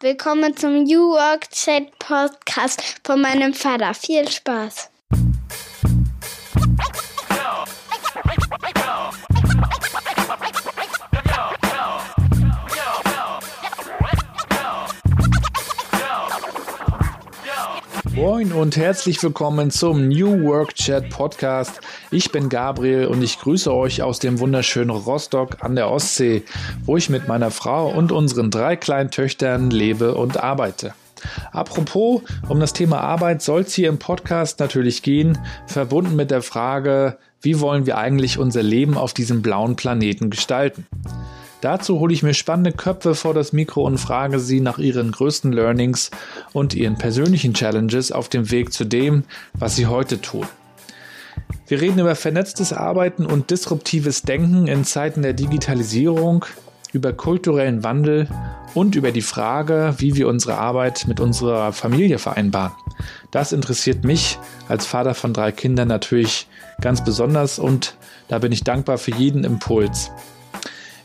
Willkommen zum New Work Chat Podcast von meinem Vater. Viel Spaß. Moin und herzlich willkommen zum New Work Chat Podcast. Ich bin Gabriel und ich grüße euch aus dem wunderschönen Rostock an der Ostsee, wo ich mit meiner Frau und unseren drei kleinen Töchtern lebe und arbeite. Apropos, um das Thema Arbeit soll es hier im Podcast natürlich gehen, verbunden mit der Frage, wie wollen wir eigentlich unser Leben auf diesem blauen Planeten gestalten? Dazu hole ich mir spannende Köpfe vor das Mikro und frage sie nach ihren größten Learnings und ihren persönlichen Challenges auf dem Weg zu dem, was sie heute tun. Wir reden über vernetztes Arbeiten und disruptives Denken in Zeiten der Digitalisierung, über kulturellen Wandel und über die Frage, wie wir unsere Arbeit mit unserer Familie vereinbaren. Das interessiert mich als Vater von drei Kindern natürlich ganz besonders und da bin ich dankbar für jeden Impuls.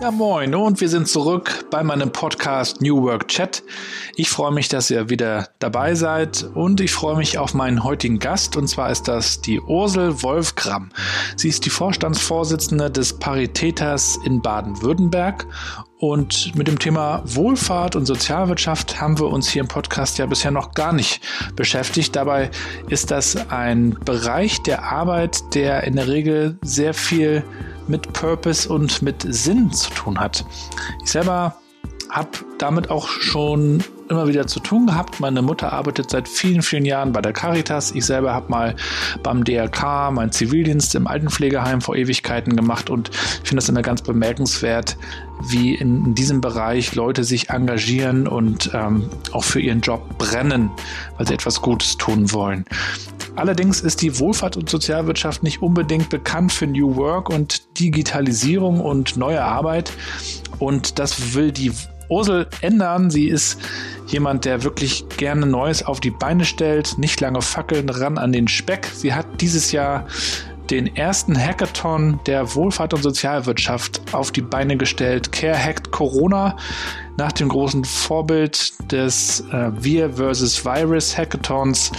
Ja, moin und wir sind zurück bei meinem Podcast New Work Chat. Ich freue mich, dass ihr wieder dabei seid und ich freue mich auf meinen heutigen Gast und zwar ist das die Ursel Wolfgram. Sie ist die Vorstandsvorsitzende des Paritäters in Baden-Württemberg und mit dem Thema Wohlfahrt und Sozialwirtschaft haben wir uns hier im Podcast ja bisher noch gar nicht beschäftigt. Dabei ist das ein Bereich der Arbeit, der in der Regel sehr viel mit Purpose und mit Sinn zu tun hat. Ich selber habe damit auch schon immer wieder zu tun gehabt. Meine Mutter arbeitet seit vielen, vielen Jahren bei der Caritas. Ich selber habe mal beim DRK meinen Zivildienst im Altenpflegeheim vor Ewigkeiten gemacht und finde das immer ganz bemerkenswert, wie in, in, diesem Bereich Leute sich engagieren und ähm, auch für ihren Job brennen, weil sie etwas Gutes tun wollen. Allerdings ist die Wohlfahrt und Sozialwirtschaft nicht unbedingt bekannt für New Work und Digitalisierung und neue Arbeit. Und das will die Ursel ändern. Sie ist jemand, der wirklich gerne Neues auf die Beine stellt, nicht lange fackeln, ran an den Speck. Sie hat dieses Jahr den ersten Hackathon der Wohlfahrt und Sozialwirtschaft auf die Beine gestellt. Care Hacked Corona nach dem großen Vorbild des äh, Wir vs. Virus Hackathons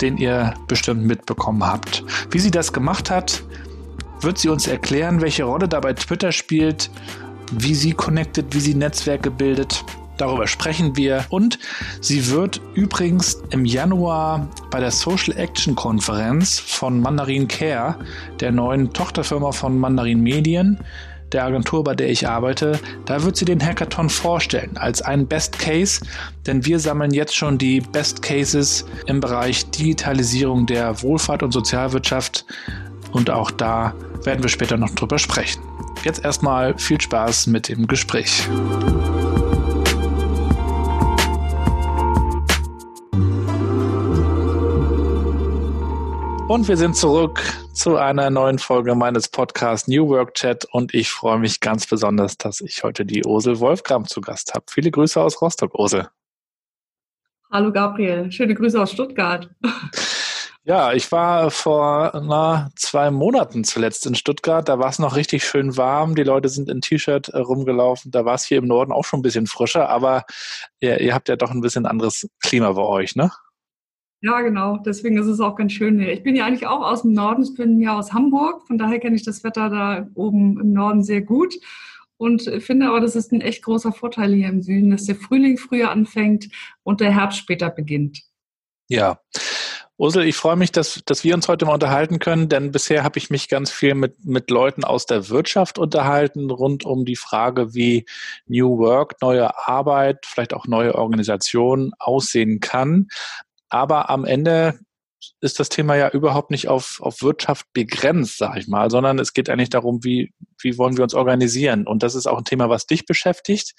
den ihr bestimmt mitbekommen habt. Wie sie das gemacht hat, wird sie uns erklären, welche Rolle dabei Twitter spielt, wie sie connected, wie sie Netzwerke bildet. Darüber sprechen wir. Und sie wird übrigens im Januar bei der Social Action Konferenz von Mandarin Care, der neuen Tochterfirma von Mandarin Medien, der Agentur, bei der ich arbeite, da wird sie den Hackathon vorstellen als einen Best Case, denn wir sammeln jetzt schon die Best Cases im Bereich Digitalisierung der Wohlfahrt und Sozialwirtschaft und auch da werden wir später noch drüber sprechen. Jetzt erstmal viel Spaß mit dem Gespräch. Und wir sind zurück zu einer neuen Folge meines Podcasts New Work Chat und ich freue mich ganz besonders, dass ich heute die Ursel Wolfgram zu Gast habe. Viele Grüße aus Rostock, Ursel. Hallo Gabriel, schöne Grüße aus Stuttgart. Ja, ich war vor na, zwei Monaten zuletzt in Stuttgart. Da war es noch richtig schön warm. Die Leute sind in T-Shirt äh, rumgelaufen. Da war es hier im Norden auch schon ein bisschen frischer, aber ihr, ihr habt ja doch ein bisschen anderes Klima bei euch, ne? Ja, genau. Deswegen ist es auch ganz schön hier. Ich bin ja eigentlich auch aus dem Norden. Ich bin ja aus Hamburg. Von daher kenne ich das Wetter da oben im Norden sehr gut. Und finde aber, das ist ein echt großer Vorteil hier im Süden, dass der Frühling früher anfängt und der Herbst später beginnt. Ja. Ursel, ich freue mich, dass, dass wir uns heute mal unterhalten können, denn bisher habe ich mich ganz viel mit, mit Leuten aus der Wirtschaft unterhalten, rund um die Frage, wie New Work, neue Arbeit, vielleicht auch neue Organisationen aussehen kann. Aber am Ende ist das Thema ja überhaupt nicht auf, auf Wirtschaft begrenzt, sag ich mal, sondern es geht eigentlich darum, wie, wie wollen wir uns organisieren. Und das ist auch ein Thema, was dich beschäftigt.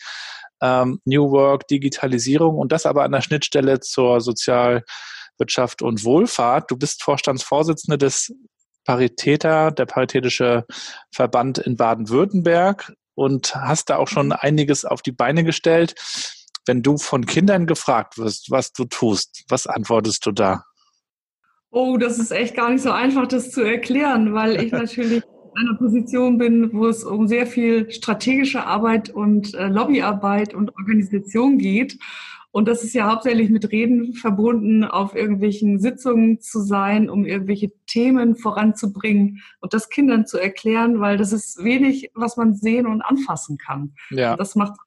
Ähm, New Work, Digitalisierung und das aber an der Schnittstelle zur Sozialwirtschaft und Wohlfahrt. Du bist Vorstandsvorsitzende des Paritäter, der Paritätische Verband in Baden-Württemberg und hast da auch schon einiges auf die Beine gestellt. Wenn du von Kindern gefragt wirst, was du tust, was antwortest du da? Oh, das ist echt gar nicht so einfach, das zu erklären, weil ich natürlich in einer Position bin, wo es um sehr viel strategische Arbeit und äh, Lobbyarbeit und Organisation geht. Und das ist ja hauptsächlich mit Reden verbunden, auf irgendwelchen Sitzungen zu sein, um irgendwelche Themen voranzubringen und das Kindern zu erklären, weil das ist wenig, was man sehen und anfassen kann. Ja. Und das macht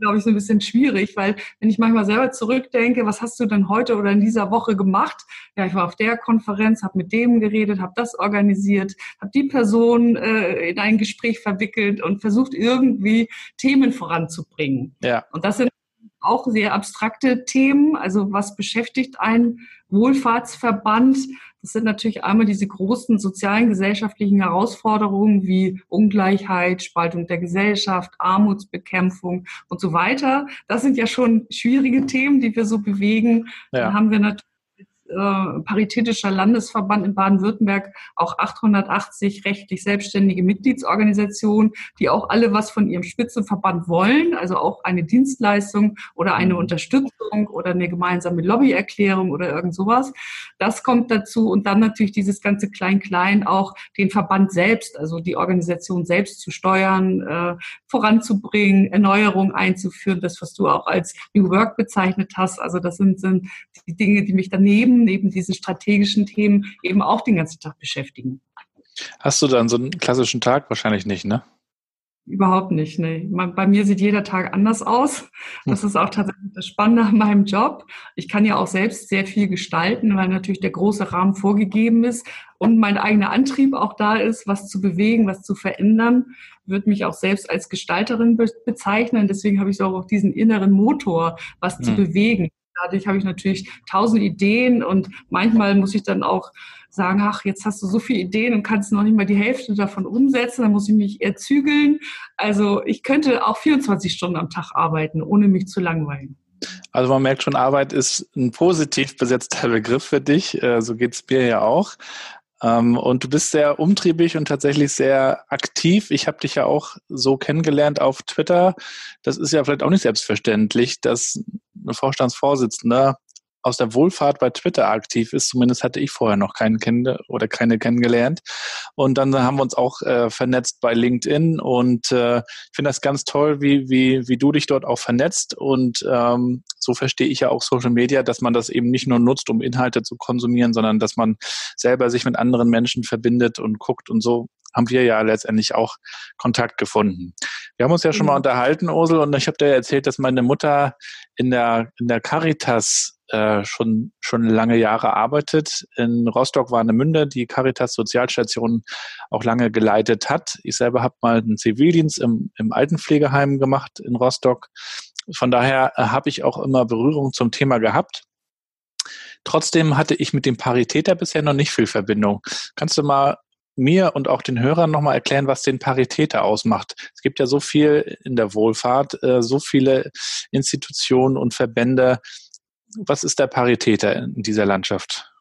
glaube ich, so ein bisschen schwierig, weil wenn ich manchmal selber zurückdenke, was hast du denn heute oder in dieser Woche gemacht? Ja, ich war auf der Konferenz, habe mit dem geredet, habe das organisiert, habe die Person äh, in ein Gespräch verwickelt und versucht irgendwie Themen voranzubringen. Ja. Und das sind auch sehr abstrakte Themen. Also was beschäftigt ein Wohlfahrtsverband? Das sind natürlich einmal diese großen sozialen, gesellschaftlichen Herausforderungen wie Ungleichheit, Spaltung der Gesellschaft, Armutsbekämpfung und so weiter. Das sind ja schon schwierige Themen, die wir so bewegen. Ja. Dann haben wir natürlich äh, Paritätischer Landesverband in Baden-Württemberg auch 880 rechtlich selbstständige Mitgliedsorganisationen, die auch alle was von ihrem Spitzenverband wollen, also auch eine Dienstleistung oder eine. Unterstützung oder eine gemeinsame Lobbyerklärung oder irgend sowas. Das kommt dazu und dann natürlich dieses ganze Klein-Klein auch den Verband selbst, also die Organisation selbst zu steuern, äh, voranzubringen, Erneuerung einzuführen, das, was du auch als New Work bezeichnet hast. Also das sind, sind die Dinge, die mich daneben neben diesen strategischen Themen eben auch den ganzen Tag beschäftigen. Hast du dann so einen klassischen Tag? Wahrscheinlich nicht, ne? Überhaupt nicht, ne. Bei mir sieht jeder Tag anders aus. Das hm. ist auch tatsächlich das Spannende an meinem Job. Ich kann ja auch selbst sehr viel gestalten, weil natürlich der große Rahmen vorgegeben ist und mein eigener Antrieb auch da ist, was zu bewegen, was zu verändern. Würde mich auch selbst als Gestalterin bezeichnen. Deswegen habe ich so auch diesen inneren Motor, was hm. zu bewegen. Dadurch habe ich natürlich tausend Ideen und manchmal muss ich dann auch sagen, ach, jetzt hast du so viele Ideen und kannst noch nicht mal die Hälfte davon umsetzen, dann muss ich mich eher zügeln. Also ich könnte auch 24 Stunden am Tag arbeiten, ohne mich zu langweilen. Also man merkt schon, Arbeit ist ein positiv besetzter Begriff für dich. Äh, so geht es mir ja auch. Ähm, und du bist sehr umtriebig und tatsächlich sehr aktiv. Ich habe dich ja auch so kennengelernt auf Twitter. Das ist ja vielleicht auch nicht selbstverständlich, dass eine Vorstandsvorsitzende aus der Wohlfahrt bei Twitter aktiv ist. Zumindest hatte ich vorher noch keinen kennen oder keine kennengelernt. Und dann haben wir uns auch äh, vernetzt bei LinkedIn und äh, ich finde das ganz toll, wie, wie, wie du dich dort auch vernetzt. Und ähm, so verstehe ich ja auch Social Media, dass man das eben nicht nur nutzt, um Inhalte zu konsumieren, sondern dass man selber sich mit anderen Menschen verbindet und guckt und so haben wir ja letztendlich auch Kontakt gefunden. Wir haben uns ja schon mal mhm. unterhalten, Ursel, und ich habe dir erzählt, dass meine Mutter in der, in der Caritas äh, schon, schon lange Jahre arbeitet. In Rostock war eine Münde, die Caritas Sozialstation auch lange geleitet hat. Ich selber habe mal einen Zivildienst im, im Altenpflegeheim gemacht in Rostock. Von daher äh, habe ich auch immer Berührung zum Thema gehabt. Trotzdem hatte ich mit dem Paritäter bisher noch nicht viel Verbindung. Kannst du mal mir und auch den Hörern nochmal erklären, was den Paritäter ausmacht. Es gibt ja so viel in der Wohlfahrt, äh, so viele Institutionen und Verbände. Was ist der Paritäter in dieser Landschaft?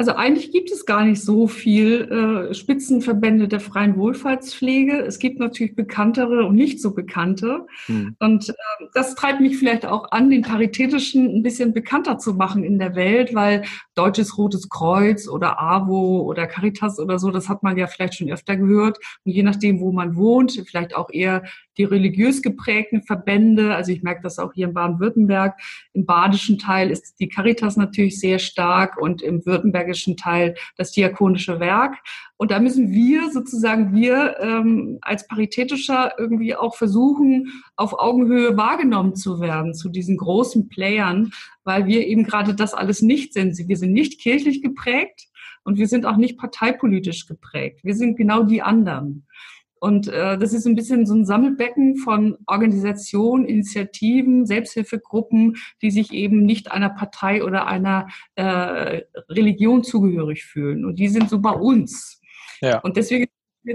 Also eigentlich gibt es gar nicht so viel äh, Spitzenverbände der freien Wohlfahrtspflege. Es gibt natürlich bekanntere und nicht so bekannte. Hm. Und äh, das treibt mich vielleicht auch an, den Paritätischen ein bisschen bekannter zu machen in der Welt, weil Deutsches Rotes Kreuz oder AWO oder Caritas oder so, das hat man ja vielleicht schon öfter gehört. Und je nachdem, wo man wohnt, vielleicht auch eher die religiös geprägten Verbände. Also ich merke das auch hier in Baden-Württemberg. Im badischen Teil ist die Caritas natürlich sehr stark und im württembergischen Teil das diakonische Werk. Und da müssen wir sozusagen, wir ähm, als Paritätischer irgendwie auch versuchen, auf Augenhöhe wahrgenommen zu werden zu diesen großen Playern, weil wir eben gerade das alles nicht sind. Wir sind nicht kirchlich geprägt und wir sind auch nicht parteipolitisch geprägt. Wir sind genau die anderen. Und äh, das ist ein bisschen so ein Sammelbecken von Organisationen, Initiativen, Selbsthilfegruppen, die sich eben nicht einer Partei oder einer äh, Religion zugehörig fühlen. Und die sind so bei uns. Ja. Und deswegen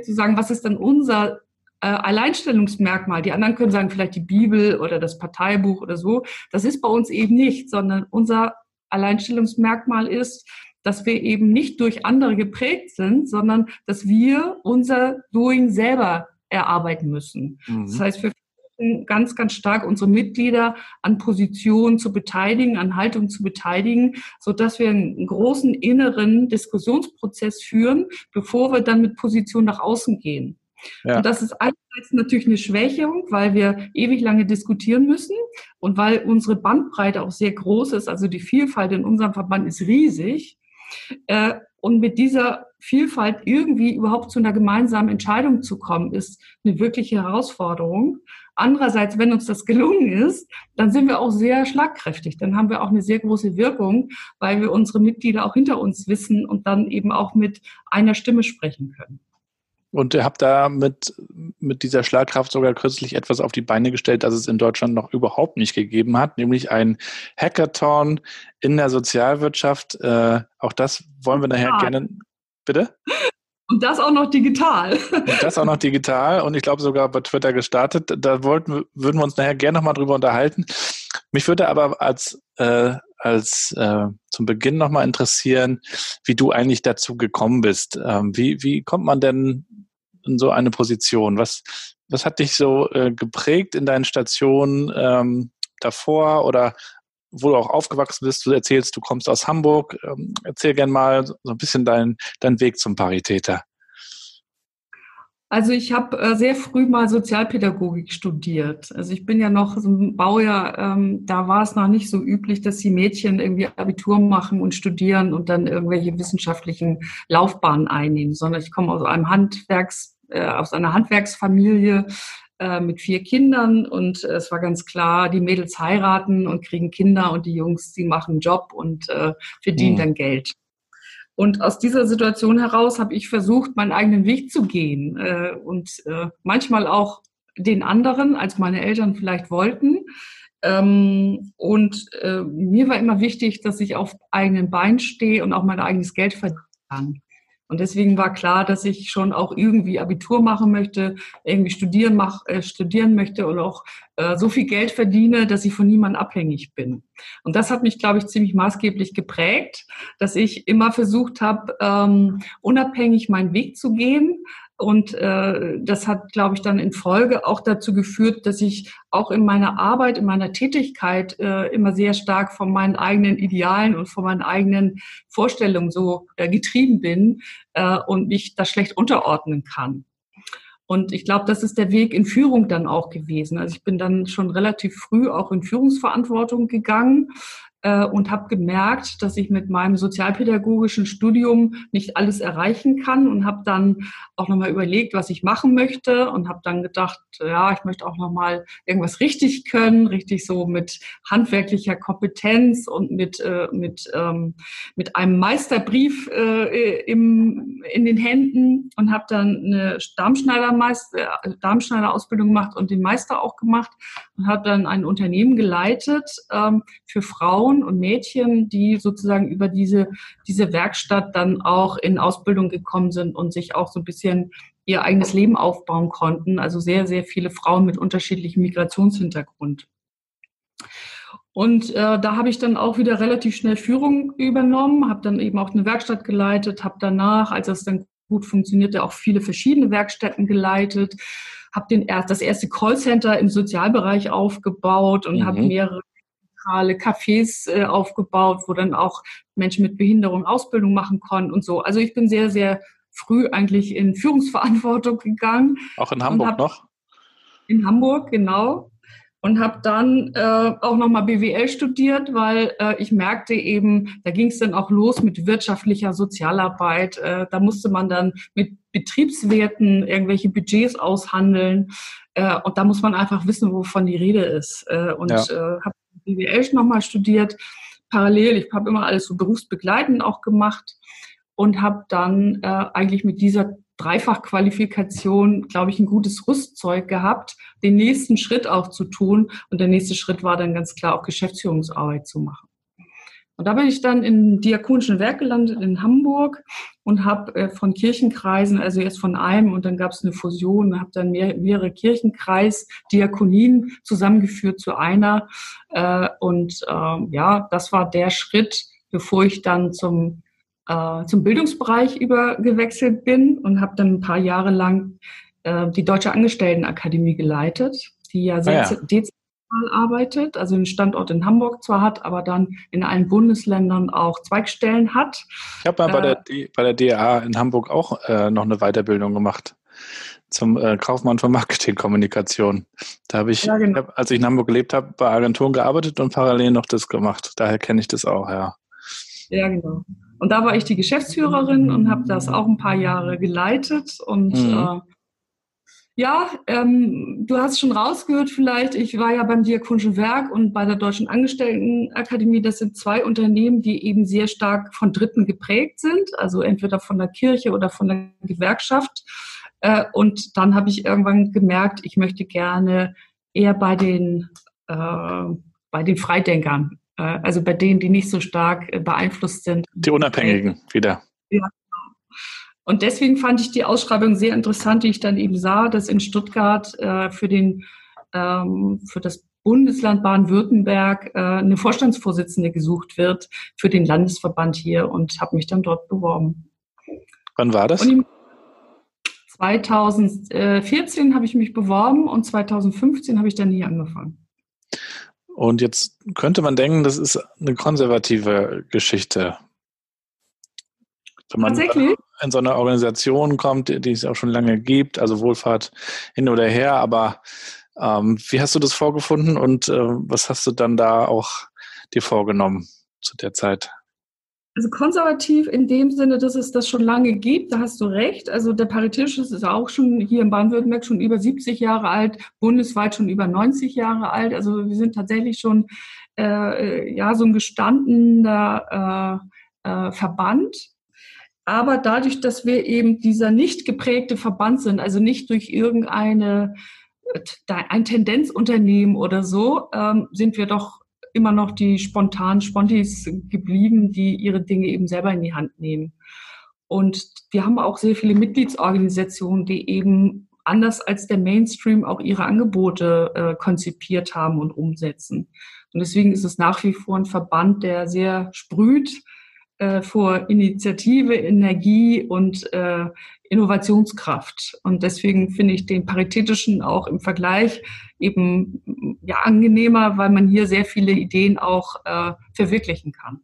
zu sagen, was ist dann unser äh, Alleinstellungsmerkmal? Die anderen können sagen, vielleicht die Bibel oder das Parteibuch oder so. Das ist bei uns eben nicht, sondern unser Alleinstellungsmerkmal ist, dass wir eben nicht durch andere geprägt sind, sondern dass wir unser Doing selber erarbeiten müssen. Mhm. Das heißt, wir ganz, ganz stark unsere Mitglieder an Positionen zu beteiligen, an Haltung zu beteiligen, so dass wir einen großen inneren Diskussionsprozess führen, bevor wir dann mit Position nach außen gehen. Ja. Und das ist einerseits natürlich eine Schwächung, weil wir ewig lange diskutieren müssen und weil unsere Bandbreite auch sehr groß ist. Also die Vielfalt in unserem Verband ist riesig. Äh, und mit dieser Vielfalt irgendwie überhaupt zu einer gemeinsamen Entscheidung zu kommen, ist eine wirkliche Herausforderung. Andererseits, wenn uns das gelungen ist, dann sind wir auch sehr schlagkräftig. Dann haben wir auch eine sehr große Wirkung, weil wir unsere Mitglieder auch hinter uns wissen und dann eben auch mit einer Stimme sprechen können. Und ihr habt da mit, mit dieser Schlagkraft sogar kürzlich etwas auf die Beine gestellt, das es in Deutschland noch überhaupt nicht gegeben hat, nämlich ein Hackathon in der Sozialwirtschaft. Äh, auch das wollen wir nachher ja. gerne. Bitte? Und das auch noch digital. Und das auch noch digital und ich glaube sogar bei Twitter gestartet. Da wollten, würden wir uns nachher gerne nochmal drüber unterhalten. Mich würde aber als, äh, als äh, zum Beginn nochmal interessieren, wie du eigentlich dazu gekommen bist. Ähm, wie, wie kommt man denn in so eine Position? Was, was hat dich so äh, geprägt in deinen Stationen ähm, davor oder wo du auch aufgewachsen bist? Du erzählst, du kommst aus Hamburg. Ähm, erzähl gern mal so ein bisschen deinen dein Weg zum Paritäter. Also ich habe äh, sehr früh mal Sozialpädagogik studiert. Also ich bin ja noch so ein Baujahr, ähm, da war es noch nicht so üblich, dass die Mädchen irgendwie Abitur machen und studieren und dann irgendwelche wissenschaftlichen Laufbahnen einnehmen, sondern ich komme aus einem Handwerks äh, aus einer Handwerksfamilie äh, mit vier Kindern und äh, es war ganz klar, die Mädels heiraten und kriegen Kinder und die Jungs, die machen einen Job und äh, verdienen mhm. dann Geld. Und aus dieser Situation heraus habe ich versucht, meinen eigenen Weg zu gehen äh, und äh, manchmal auch den anderen, als meine Eltern vielleicht wollten. Ähm, und äh, mir war immer wichtig, dass ich auf eigenen Beinen stehe und auch mein eigenes Geld verdienen kann. Und deswegen war klar, dass ich schon auch irgendwie Abitur machen möchte, irgendwie studieren, mach, äh, studieren möchte und auch äh, so viel Geld verdiene, dass ich von niemandem abhängig bin. Und das hat mich, glaube ich, ziemlich maßgeblich geprägt, dass ich immer versucht habe, ähm, unabhängig meinen Weg zu gehen, und äh, das hat, glaube ich, dann in Folge auch dazu geführt, dass ich auch in meiner Arbeit, in meiner Tätigkeit äh, immer sehr stark von meinen eigenen Idealen und von meinen eigenen Vorstellungen so äh, getrieben bin äh, und mich da schlecht unterordnen kann. Und ich glaube, das ist der Weg in Führung dann auch gewesen. Also ich bin dann schon relativ früh auch in Führungsverantwortung gegangen äh, und habe gemerkt, dass ich mit meinem sozialpädagogischen Studium nicht alles erreichen kann und habe dann auch nochmal überlegt, was ich machen möchte und habe dann gedacht, ja, ich möchte auch nochmal irgendwas richtig können, richtig so mit handwerklicher Kompetenz und mit, äh, mit, ähm, mit einem Meisterbrief äh, im, in den Händen und habe dann eine Darmschneider-Ausbildung Darmschneider gemacht und den Meister auch gemacht und habe dann ein Unternehmen geleitet ähm, für Frauen, Frauen und Mädchen, die sozusagen über diese, diese Werkstatt dann auch in Ausbildung gekommen sind und sich auch so ein bisschen ihr eigenes Leben aufbauen konnten. Also sehr, sehr viele Frauen mit unterschiedlichem Migrationshintergrund. Und äh, da habe ich dann auch wieder relativ schnell Führung übernommen, habe dann eben auch eine Werkstatt geleitet, habe danach, als es dann gut funktionierte, auch viele verschiedene Werkstätten geleitet, habe den das erste Callcenter im Sozialbereich aufgebaut und mhm. habe mehrere Zentrale, Cafés äh, aufgebaut, wo dann auch Menschen mit Behinderung Ausbildung machen konnten und so. Also ich bin sehr, sehr früh eigentlich in Führungsverantwortung gegangen. Auch in Hamburg noch? In Hamburg, genau. Und habe dann äh, auch nochmal BWL studiert, weil äh, ich merkte eben, da ging es dann auch los mit wirtschaftlicher Sozialarbeit. Äh, da musste man dann mit Betriebswerten irgendwelche Budgets aushandeln. Äh, und da muss man einfach wissen, wovon die Rede ist. Äh, und ja. äh, habe BWL nochmal studiert, parallel. Ich habe immer alles so berufsbegleitend auch gemacht und habe dann äh, eigentlich mit dieser Dreifachqualifikation, glaube ich, ein gutes Rüstzeug gehabt, den nächsten Schritt auch zu tun. Und der nächste Schritt war dann ganz klar auch Geschäftsführungsarbeit zu machen. Und da bin ich dann im Diakonischen Werk gelandet in Hamburg und habe äh, von Kirchenkreisen, also jetzt von einem und dann gab es eine Fusion, habe dann mehr, mehrere Kirchenkreis-Diakonien zusammengeführt zu einer. Äh, und äh, ja, das war der Schritt, bevor ich dann zum äh, zum Bildungsbereich übergewechselt bin und habe dann ein paar Jahre lang äh, die Deutsche Angestelltenakademie geleitet, die ja sehr ah, ja. Dezentral arbeitet, also einen Standort in Hamburg zwar hat, aber dann in allen Bundesländern auch Zweigstellen hat. Ich habe mal bei, äh, der, bei der DA in Hamburg auch äh, noch eine Weiterbildung gemacht zum äh, Kaufmann für Marketingkommunikation. Da habe ich, ja, genau. als ich in Hamburg gelebt habe, bei Agenturen gearbeitet und parallel noch das gemacht. Daher kenne ich das auch, ja. Ja, genau. Und da war ich die Geschäftsführerin und habe das auch ein paar Jahre geleitet. Und mhm. äh, ja, ähm, du hast schon rausgehört vielleicht, ich war ja beim Diakonischen Werk und bei der Deutschen Angestelltenakademie. Das sind zwei Unternehmen, die eben sehr stark von Dritten geprägt sind, also entweder von der Kirche oder von der Gewerkschaft. Äh, und dann habe ich irgendwann gemerkt, ich möchte gerne eher bei den, äh, bei den Freidenkern äh, also bei denen, die nicht so stark äh, beeinflusst sind. Die Unabhängigen wieder. Ja. Und deswegen fand ich die Ausschreibung sehr interessant, die ich dann eben sah, dass in Stuttgart äh, für den ähm, für das Bundesland Baden-Württemberg äh, eine Vorstandsvorsitzende gesucht wird für den Landesverband hier und habe mich dann dort beworben. Wann war das? 2014 habe ich mich beworben und 2015 habe ich dann hier angefangen. Und jetzt könnte man denken, das ist eine konservative Geschichte. Wenn man Tatsächlich? in so eine Organisation kommt, die es auch schon lange gibt, also Wohlfahrt hin oder her, aber ähm, wie hast du das vorgefunden und äh, was hast du dann da auch dir vorgenommen zu der Zeit? Also konservativ in dem Sinne, dass es das schon lange gibt, da hast du recht. Also der Paritätische ist auch schon hier in Baden-Württemberg schon über 70 Jahre alt, bundesweit schon über 90 Jahre alt. Also wir sind tatsächlich schon äh, ja so ein gestandener äh, äh, Verband. Aber dadurch, dass wir eben dieser nicht geprägte Verband sind, also nicht durch irgendeine ein Tendenzunternehmen oder so, ähm, sind wir doch immer noch die spontanen Spontis geblieben, die ihre Dinge eben selber in die Hand nehmen. Und wir haben auch sehr viele Mitgliedsorganisationen, die eben anders als der Mainstream auch ihre Angebote äh, konzipiert haben und umsetzen. Und deswegen ist es nach wie vor ein Verband, der sehr sprüht äh, vor Initiative, Energie und äh, Innovationskraft. Und deswegen finde ich den paritätischen auch im Vergleich eben ja angenehmer, weil man hier sehr viele Ideen auch äh, verwirklichen kann.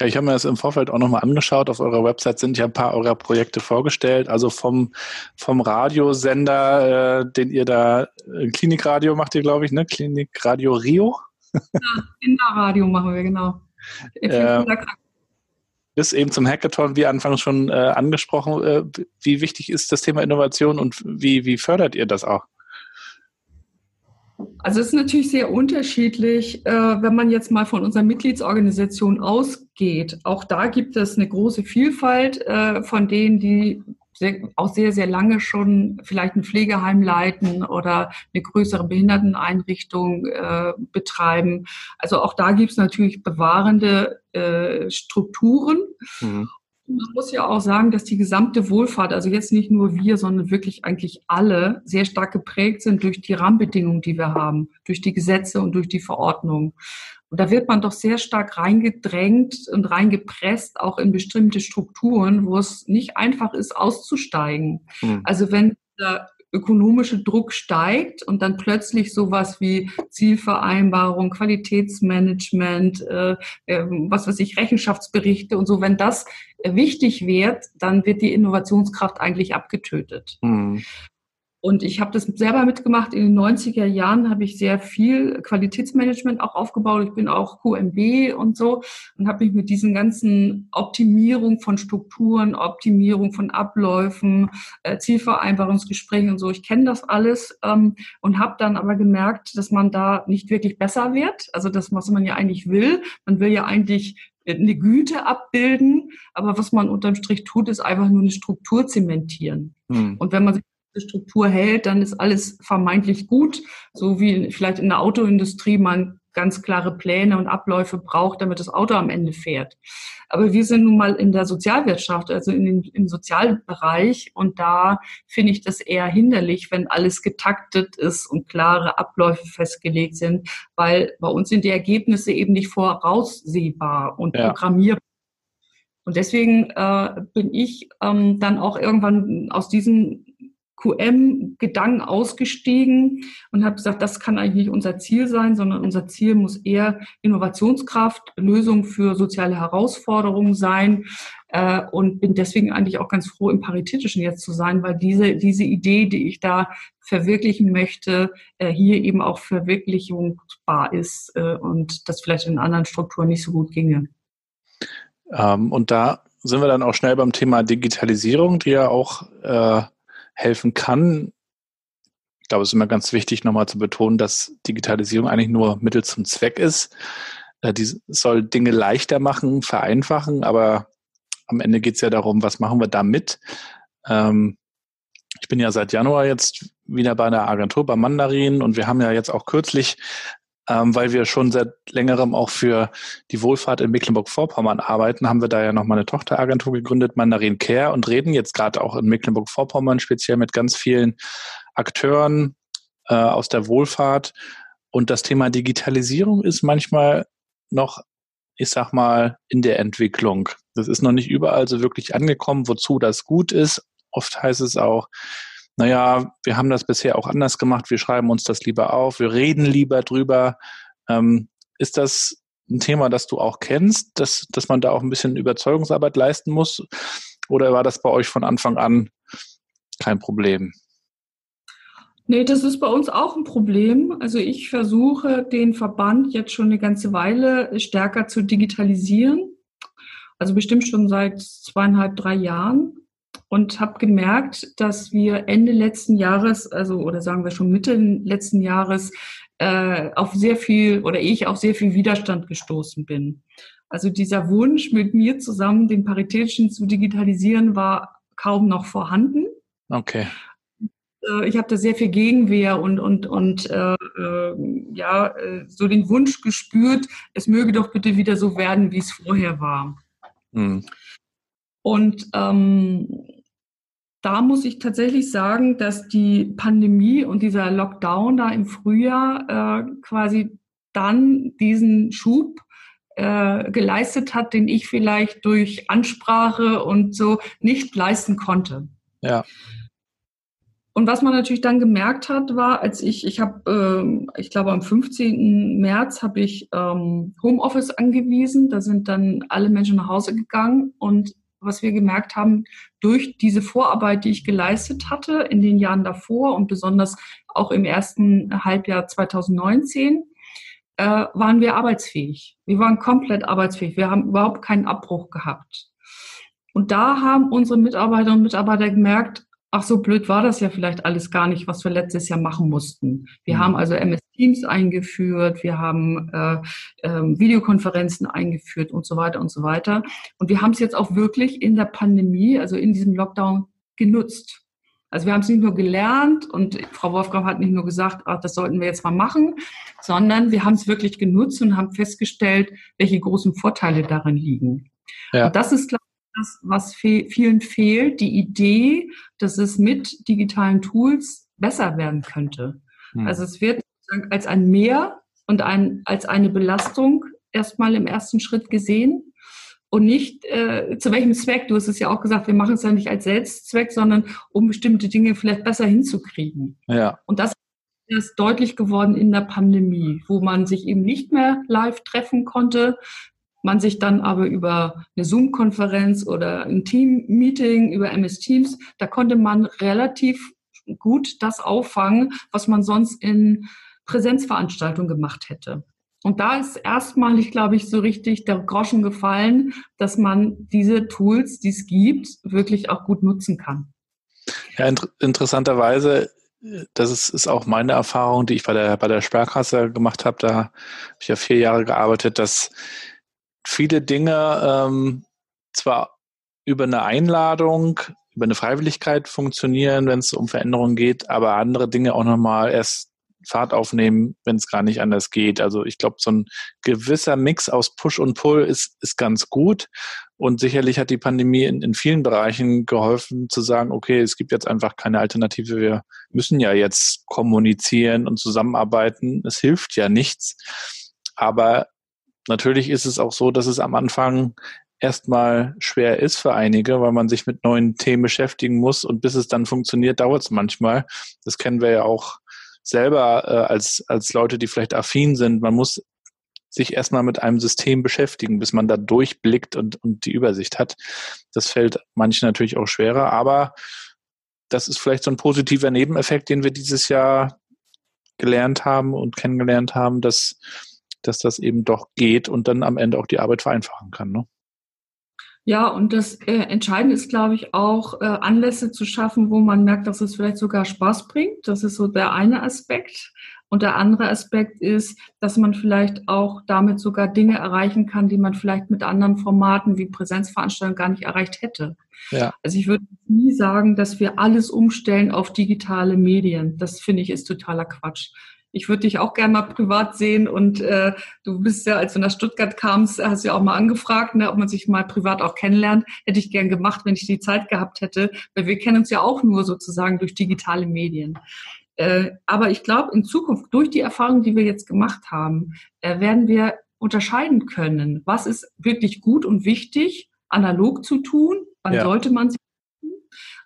Ja, ich habe mir das im Vorfeld auch nochmal angeschaut. Auf eurer Website sind ja ein paar eurer Projekte vorgestellt. Also vom, vom Radiosender, äh, den ihr da, äh, Klinikradio macht ihr, glaube ich, ne? Klinikradio Rio? Ja, Kinderradio machen wir, genau. Äh, bis eben zum Hackathon, wie anfangs schon äh, angesprochen. Äh, wie wichtig ist das Thema Innovation und wie, wie fördert ihr das auch? Also es ist natürlich sehr unterschiedlich, äh, wenn man jetzt mal von unserer Mitgliedsorganisation ausgeht. Auch da gibt es eine große Vielfalt äh, von denen, die sehr, auch sehr, sehr lange schon vielleicht ein Pflegeheim leiten oder eine größere Behinderteneinrichtung äh, betreiben. Also auch da gibt es natürlich bewahrende äh, Strukturen. Mhm. Man muss ja auch sagen, dass die gesamte Wohlfahrt, also jetzt nicht nur wir, sondern wirklich eigentlich alle, sehr stark geprägt sind durch die Rahmenbedingungen, die wir haben, durch die Gesetze und durch die Verordnungen. Und da wird man doch sehr stark reingedrängt und reingepresst, auch in bestimmte Strukturen, wo es nicht einfach ist, auszusteigen. Mhm. Also wenn der ökonomische Druck steigt und dann plötzlich sowas wie Zielvereinbarung, Qualitätsmanagement, äh, äh, was weiß ich, Rechenschaftsberichte und so, wenn das wichtig wird, dann wird die Innovationskraft eigentlich abgetötet. Mhm. Und ich habe das selber mitgemacht. In den 90er Jahren habe ich sehr viel Qualitätsmanagement auch aufgebaut. Ich bin auch QMB und so und habe mich mit diesen ganzen Optimierung von Strukturen, Optimierung von Abläufen, äh, Zielvereinbarungsgesprächen und so. Ich kenne das alles ähm, und habe dann aber gemerkt, dass man da nicht wirklich besser wird. Also das, was man ja eigentlich will. Man will ja eigentlich eine Güte abbilden, aber was man unterm Strich tut, ist einfach nur eine Struktur zementieren. Hm. Und wenn man sich Struktur hält, dann ist alles vermeintlich gut, so wie vielleicht in der Autoindustrie man ganz klare Pläne und Abläufe braucht, damit das Auto am Ende fährt. Aber wir sind nun mal in der Sozialwirtschaft, also in den, im Sozialbereich und da finde ich das eher hinderlich, wenn alles getaktet ist und klare Abläufe festgelegt sind, weil bei uns sind die Ergebnisse eben nicht voraussehbar und ja. programmierbar. Und deswegen äh, bin ich ähm, dann auch irgendwann aus diesem QM-Gedanken ausgestiegen und habe gesagt, das kann eigentlich nicht unser Ziel sein, sondern unser Ziel muss eher Innovationskraft, Lösung für soziale Herausforderungen sein äh, und bin deswegen eigentlich auch ganz froh, im Paritätischen jetzt zu sein, weil diese, diese Idee, die ich da verwirklichen möchte, äh, hier eben auch verwirklichungsbar ist äh, und das vielleicht in anderen Strukturen nicht so gut ginge. Ähm, und da sind wir dann auch schnell beim Thema Digitalisierung, die ja auch helfen kann. Ich glaube, es ist immer ganz wichtig, nochmal zu betonen, dass Digitalisierung eigentlich nur Mittel zum Zweck ist. Äh, die soll Dinge leichter machen, vereinfachen, aber am Ende geht es ja darum, was machen wir damit. Ähm, ich bin ja seit Januar jetzt wieder bei einer Agentur, bei Mandarin und wir haben ja jetzt auch kürzlich ähm, weil wir schon seit längerem auch für die Wohlfahrt in Mecklenburg-Vorpommern arbeiten, haben wir da ja noch mal eine Tochteragentur gegründet, Mandarin Care, und reden jetzt gerade auch in Mecklenburg-Vorpommern speziell mit ganz vielen Akteuren äh, aus der Wohlfahrt. Und das Thema Digitalisierung ist manchmal noch, ich sag mal, in der Entwicklung. Das ist noch nicht überall so wirklich angekommen, wozu das gut ist. Oft heißt es auch, naja, wir haben das bisher auch anders gemacht, wir schreiben uns das lieber auf, wir reden lieber drüber. Ähm, ist das ein Thema, das du auch kennst, dass, dass man da auch ein bisschen Überzeugungsarbeit leisten muss? Oder war das bei euch von Anfang an kein Problem? Nee, das ist bei uns auch ein Problem. Also ich versuche den Verband jetzt schon eine ganze Weile stärker zu digitalisieren. Also bestimmt schon seit zweieinhalb, drei Jahren und habe gemerkt, dass wir Ende letzten Jahres, also oder sagen wir schon Mitte letzten Jahres, äh, auf sehr viel oder ich auf sehr viel Widerstand gestoßen bin. Also dieser Wunsch, mit mir zusammen den Paritätischen zu digitalisieren, war kaum noch vorhanden. Okay. Äh, ich habe da sehr viel Gegenwehr und und und äh, äh, ja äh, so den Wunsch gespürt, es möge doch bitte wieder so werden, wie es vorher war. Hm. Und ähm, da muss ich tatsächlich sagen, dass die Pandemie und dieser Lockdown da im Frühjahr äh, quasi dann diesen Schub äh, geleistet hat, den ich vielleicht durch Ansprache und so nicht leisten konnte. Ja. Und was man natürlich dann gemerkt hat, war, als ich, ich habe, ähm, ich glaube am 15. März habe ich ähm, Homeoffice angewiesen. Da sind dann alle Menschen nach Hause gegangen und was wir gemerkt haben, durch diese Vorarbeit, die ich geleistet hatte in den Jahren davor und besonders auch im ersten Halbjahr 2019, äh, waren wir arbeitsfähig. Wir waren komplett arbeitsfähig. Wir haben überhaupt keinen Abbruch gehabt. Und da haben unsere Mitarbeiterinnen und Mitarbeiter gemerkt, ach so blöd war das ja vielleicht alles gar nicht, was wir letztes Jahr machen mussten. Wir mhm. haben also MS Teams eingeführt, wir haben äh, äh, Videokonferenzen eingeführt und so weiter und so weiter. Und wir haben es jetzt auch wirklich in der Pandemie, also in diesem Lockdown genutzt. Also wir haben es nicht nur gelernt und Frau Wolfgang hat nicht nur gesagt, ach, das sollten wir jetzt mal machen, sondern wir haben es wirklich genutzt und haben festgestellt, welche großen Vorteile darin liegen. Ja. Und das ist, glaube das, was vielen fehlt, die Idee, dass es mit digitalen Tools besser werden könnte. Hm. Also es wird als ein Mehr und ein, als eine Belastung erstmal im ersten Schritt gesehen und nicht äh, zu welchem Zweck. Du hast es ja auch gesagt, wir machen es ja nicht als Selbstzweck, sondern um bestimmte Dinge vielleicht besser hinzukriegen. Ja. Und das ist deutlich geworden in der Pandemie, wo man sich eben nicht mehr live treffen konnte, man sich dann aber über eine Zoom-Konferenz oder ein Team-Meeting über MS Teams, da konnte man relativ gut das auffangen, was man sonst in Präsenzveranstaltungen gemacht hätte. Und da ist erstmalig, glaube ich, so richtig der Groschen gefallen, dass man diese Tools, die es gibt, wirklich auch gut nutzen kann. Ja, inter interessanterweise, das ist, ist, auch meine Erfahrung, die ich bei der, bei der Sparkasse gemacht habe. Da habe ich ja vier Jahre gearbeitet, dass viele Dinge ähm, zwar über eine Einladung, über eine Freiwilligkeit funktionieren, wenn es um Veränderungen geht, aber andere Dinge auch nochmal erst Fahrt aufnehmen, wenn es gar nicht anders geht. Also ich glaube, so ein gewisser Mix aus Push und Pull ist, ist ganz gut. Und sicherlich hat die Pandemie in, in vielen Bereichen geholfen zu sagen, okay, es gibt jetzt einfach keine Alternative. Wir müssen ja jetzt kommunizieren und zusammenarbeiten. Es hilft ja nichts. Aber Natürlich ist es auch so, dass es am Anfang erstmal schwer ist für einige, weil man sich mit neuen Themen beschäftigen muss und bis es dann funktioniert, dauert es manchmal. Das kennen wir ja auch selber äh, als, als Leute, die vielleicht affin sind. Man muss sich erstmal mit einem System beschäftigen, bis man da durchblickt und, und die Übersicht hat. Das fällt manchen natürlich auch schwerer, aber das ist vielleicht so ein positiver Nebeneffekt, den wir dieses Jahr gelernt haben und kennengelernt haben, dass, dass das eben doch geht und dann am Ende auch die Arbeit vereinfachen kann. Ne? Ja, und das äh, Entscheidende ist, glaube ich, auch äh, Anlässe zu schaffen, wo man merkt, dass es vielleicht sogar Spaß bringt. Das ist so der eine Aspekt. Und der andere Aspekt ist, dass man vielleicht auch damit sogar Dinge erreichen kann, die man vielleicht mit anderen Formaten wie Präsenzveranstaltungen gar nicht erreicht hätte. Ja. Also ich würde nie sagen, dass wir alles umstellen auf digitale Medien. Das finde ich ist totaler Quatsch. Ich würde dich auch gerne mal privat sehen und äh, du bist ja, als du nach Stuttgart kamst, hast du ja auch mal angefragt, ne, ob man sich mal privat auch kennenlernt. Hätte ich gern gemacht, wenn ich die Zeit gehabt hätte, weil wir kennen uns ja auch nur sozusagen durch digitale Medien. Äh, aber ich glaube, in Zukunft, durch die Erfahrungen, die wir jetzt gemacht haben, äh, werden wir unterscheiden können, was ist wirklich gut und wichtig, analog zu tun, wann ja. sollte man sich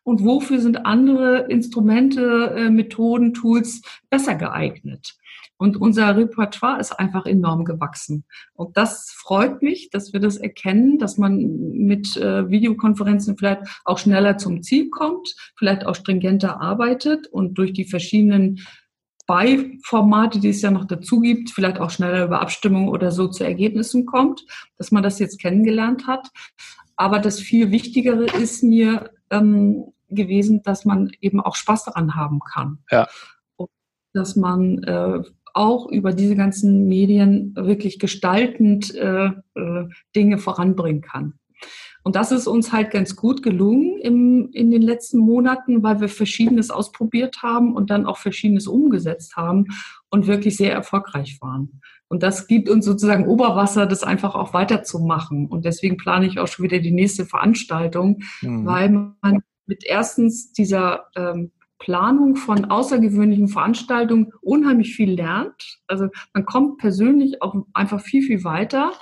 und wofür sind andere Instrumente, äh, Methoden, Tools besser geeignet. Und unser Repertoire ist einfach enorm gewachsen. Und das freut mich, dass wir das erkennen, dass man mit äh, Videokonferenzen vielleicht auch schneller zum Ziel kommt, vielleicht auch stringenter arbeitet und durch die verschiedenen Beiformate, die es ja noch dazu gibt, vielleicht auch schneller über Abstimmung oder so zu Ergebnissen kommt, dass man das jetzt kennengelernt hat. Aber das viel Wichtigere ist mir ähm, gewesen, dass man eben auch Spaß daran haben kann. Ja. Und dass man äh, auch über diese ganzen Medien wirklich gestaltend äh, äh, Dinge voranbringen kann. Und das ist uns halt ganz gut gelungen im, in den letzten Monaten, weil wir Verschiedenes ausprobiert haben und dann auch Verschiedenes umgesetzt haben und wirklich sehr erfolgreich waren. Und das gibt uns sozusagen Oberwasser, das einfach auch weiterzumachen. Und deswegen plane ich auch schon wieder die nächste Veranstaltung, mhm. weil man mit erstens dieser ähm, Planung von außergewöhnlichen Veranstaltungen unheimlich viel lernt. Also man kommt persönlich auch einfach viel, viel weiter.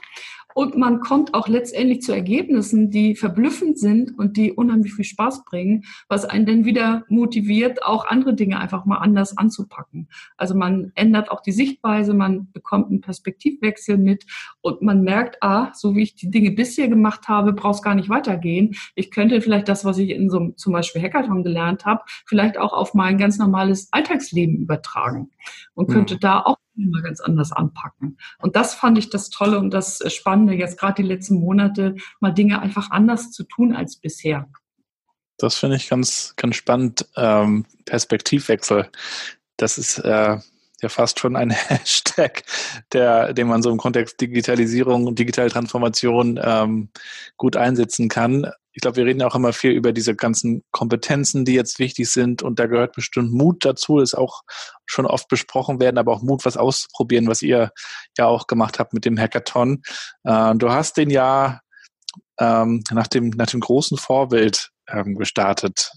Und man kommt auch letztendlich zu Ergebnissen, die verblüffend sind und die unheimlich viel Spaß bringen, was einen dann wieder motiviert, auch andere Dinge einfach mal anders anzupacken. Also man ändert auch die Sichtweise, man bekommt einen Perspektivwechsel mit und man merkt, ah, so wie ich die Dinge bisher gemacht habe, brauchst gar nicht weitergehen. Ich könnte vielleicht das, was ich in so einem zum Beispiel Hackathon gelernt habe, vielleicht auch auf mein ganz normales Alltagsleben übertragen und könnte mhm. da auch mal ganz anders anpacken. Und das fand ich das Tolle und das Spannende, jetzt gerade die letzten Monate, mal Dinge einfach anders zu tun als bisher. Das finde ich ganz, ganz spannend. Ähm, Perspektivwechsel. Das ist äh, ja fast schon ein Hashtag, der, den man so im Kontext Digitalisierung und digitale Transformation ähm, gut einsetzen kann ich glaube, wir reden auch immer viel über diese ganzen Kompetenzen, die jetzt wichtig sind. Und da gehört bestimmt Mut dazu, ist auch schon oft besprochen werden, aber auch Mut, was auszuprobieren, was ihr ja auch gemacht habt mit dem Hackathon. Äh, du hast den ja ähm, nach, dem, nach dem großen Vorbild ähm, gestartet,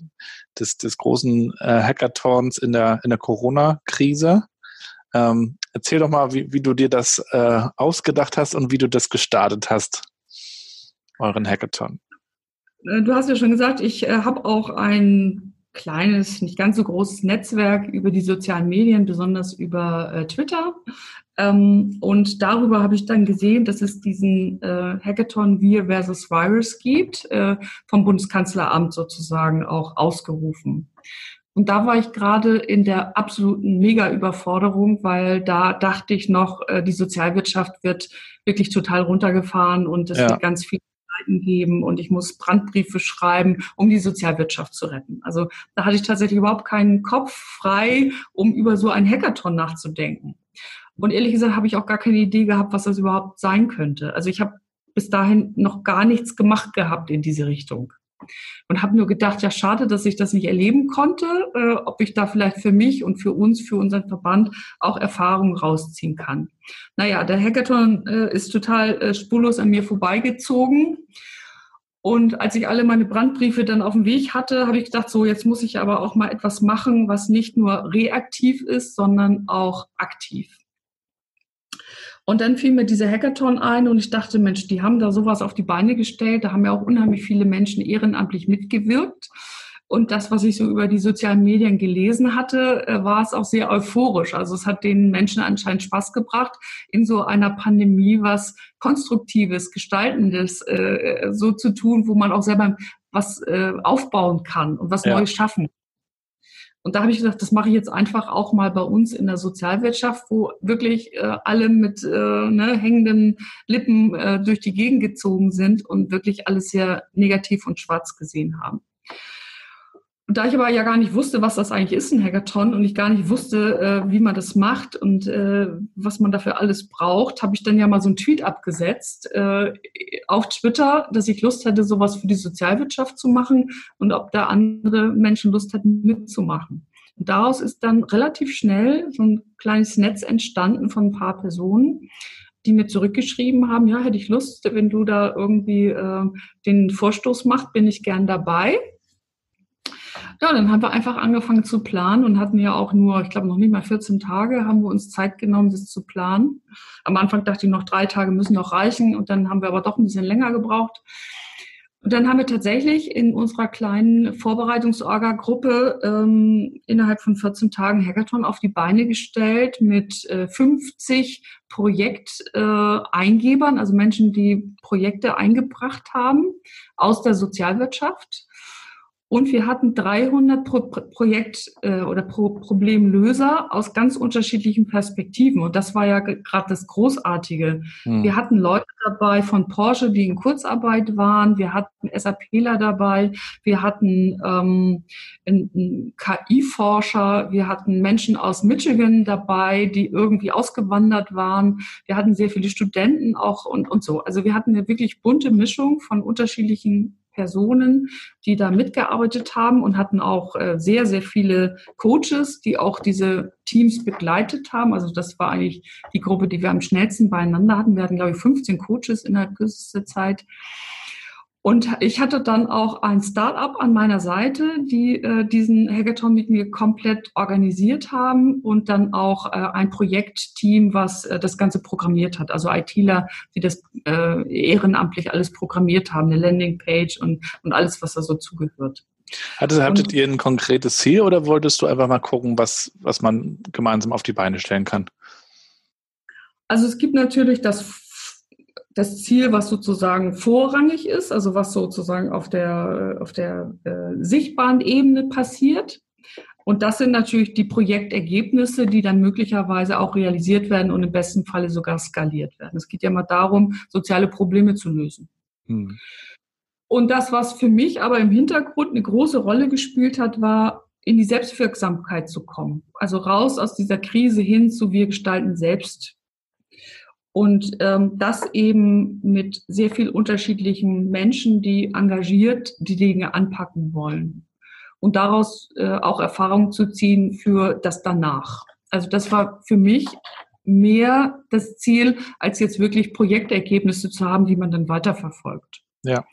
des, des großen äh, Hackathons in der, in der Corona-Krise. Ähm, erzähl doch mal, wie, wie du dir das äh, ausgedacht hast und wie du das gestartet hast, euren Hackathon. Äh, du hast ja schon gesagt, ich äh, habe auch ein kleines, nicht ganz so großes Netzwerk über die sozialen Medien, besonders über äh, Twitter. Ähm, und darüber habe ich dann gesehen, dass es diesen äh, Hackathon Wir versus Virus gibt, äh, vom Bundeskanzleramt sozusagen auch ausgerufen. Und da war ich gerade in der absoluten Mega-Überforderung, weil da dachte ich noch, äh, die Sozialwirtschaft wird wirklich total runtergefahren und es ja. gibt ganz viele Seiten geben und ich muss Brandbriefe schreiben, um die Sozialwirtschaft zu retten. Also da hatte ich tatsächlich überhaupt keinen Kopf frei, um über so ein Hackathon nachzudenken. Und ehrlich gesagt habe ich auch gar keine Idee gehabt, was das überhaupt sein könnte. Also ich habe bis dahin noch gar nichts gemacht gehabt in diese Richtung und habe nur gedacht, ja schade, dass ich das nicht erleben konnte, äh, ob ich da vielleicht für mich und für uns, für unseren Verband auch Erfahrungen rausziehen kann. Naja, der Hackathon äh, ist total äh, spurlos an mir vorbeigezogen. Und als ich alle meine Brandbriefe dann auf dem Weg hatte, habe ich gedacht, so jetzt muss ich aber auch mal etwas machen, was nicht nur reaktiv ist, sondern auch aktiv. Und dann fiel mir dieser Hackathon ein und ich dachte, Mensch, die haben da sowas auf die Beine gestellt. Da haben ja auch unheimlich viele Menschen ehrenamtlich mitgewirkt. Und das, was ich so über die sozialen Medien gelesen hatte, äh, war es auch sehr euphorisch. Also es hat den Menschen anscheinend Spaß gebracht, in so einer Pandemie was Konstruktives, Gestaltendes äh, so zu tun, wo man auch selber was äh, aufbauen kann und was ja. Neues schaffen. Und da habe ich gesagt, das mache ich jetzt einfach auch mal bei uns in der Sozialwirtschaft, wo wirklich äh, alle mit äh, ne, hängenden Lippen äh, durch die Gegend gezogen sind und wirklich alles sehr negativ und schwarz gesehen haben. Und da ich aber ja gar nicht wusste, was das eigentlich ist, ein Hackathon, und ich gar nicht wusste, äh, wie man das macht und äh, was man dafür alles braucht, habe ich dann ja mal so einen Tweet abgesetzt äh, auf Twitter, dass ich Lust hätte, sowas für die Sozialwirtschaft zu machen und ob da andere Menschen Lust hätten, mitzumachen. Und daraus ist dann relativ schnell so ein kleines Netz entstanden von ein paar Personen, die mir zurückgeschrieben haben, ja, hätte ich Lust, wenn du da irgendwie äh, den Vorstoß machst, bin ich gern dabei. Ja, dann haben wir einfach angefangen zu planen und hatten ja auch nur, ich glaube, noch nicht mal 14 Tage haben wir uns Zeit genommen, das zu planen. Am Anfang dachte ich noch, drei Tage müssen noch reichen und dann haben wir aber doch ein bisschen länger gebraucht. Und dann haben wir tatsächlich in unserer kleinen Vorbereitungsorga-Gruppe ähm, innerhalb von 14 Tagen Hackathon auf die Beine gestellt mit äh, 50 Projekteingebern, äh, also Menschen, die Projekte eingebracht haben aus der Sozialwirtschaft. Und wir hatten 300 Pro Projekt- äh, oder Pro Problemlöser aus ganz unterschiedlichen Perspektiven. Und das war ja gerade das Großartige. Hm. Wir hatten Leute dabei von Porsche, die in Kurzarbeit waren. Wir hatten SAPler dabei. Wir hatten ähm, einen KI-Forscher. Wir hatten Menschen aus Michigan dabei, die irgendwie ausgewandert waren. Wir hatten sehr viele Studenten auch und, und so. Also wir hatten eine wirklich bunte Mischung von unterschiedlichen Personen, die da mitgearbeitet haben und hatten auch äh, sehr, sehr viele Coaches, die auch diese Teams begleitet haben. Also das war eigentlich die Gruppe, die wir am schnellsten beieinander hatten. Wir hatten, glaube ich, 15 Coaches innerhalb kürzester Zeit. Und ich hatte dann auch ein Startup an meiner Seite, die äh, diesen Hackathon mit mir komplett organisiert haben und dann auch äh, ein Projektteam, was äh, das Ganze programmiert hat. Also ITler, die das äh, ehrenamtlich alles programmiert haben, eine Landingpage und, und alles, was da so zugehört. Hattet, hattet ihr ein konkretes Ziel oder wolltest du einfach mal gucken, was, was man gemeinsam auf die Beine stellen kann? Also es gibt natürlich das das Ziel, was sozusagen vorrangig ist, also was sozusagen auf der, auf der äh, sichtbaren Ebene passiert. Und das sind natürlich die Projektergebnisse, die dann möglicherweise auch realisiert werden und im besten Falle sogar skaliert werden. Es geht ja mal darum, soziale Probleme zu lösen. Hm. Und das, was für mich aber im Hintergrund eine große Rolle gespielt hat, war, in die Selbstwirksamkeit zu kommen. Also raus aus dieser Krise hin zu wir gestalten selbst und ähm, das eben mit sehr viel unterschiedlichen Menschen, die engagiert die Dinge anpacken wollen. Und daraus äh, auch Erfahrung zu ziehen für das danach. Also das war für mich mehr das Ziel, als jetzt wirklich Projektergebnisse zu haben, die man dann weiterverfolgt. Ja.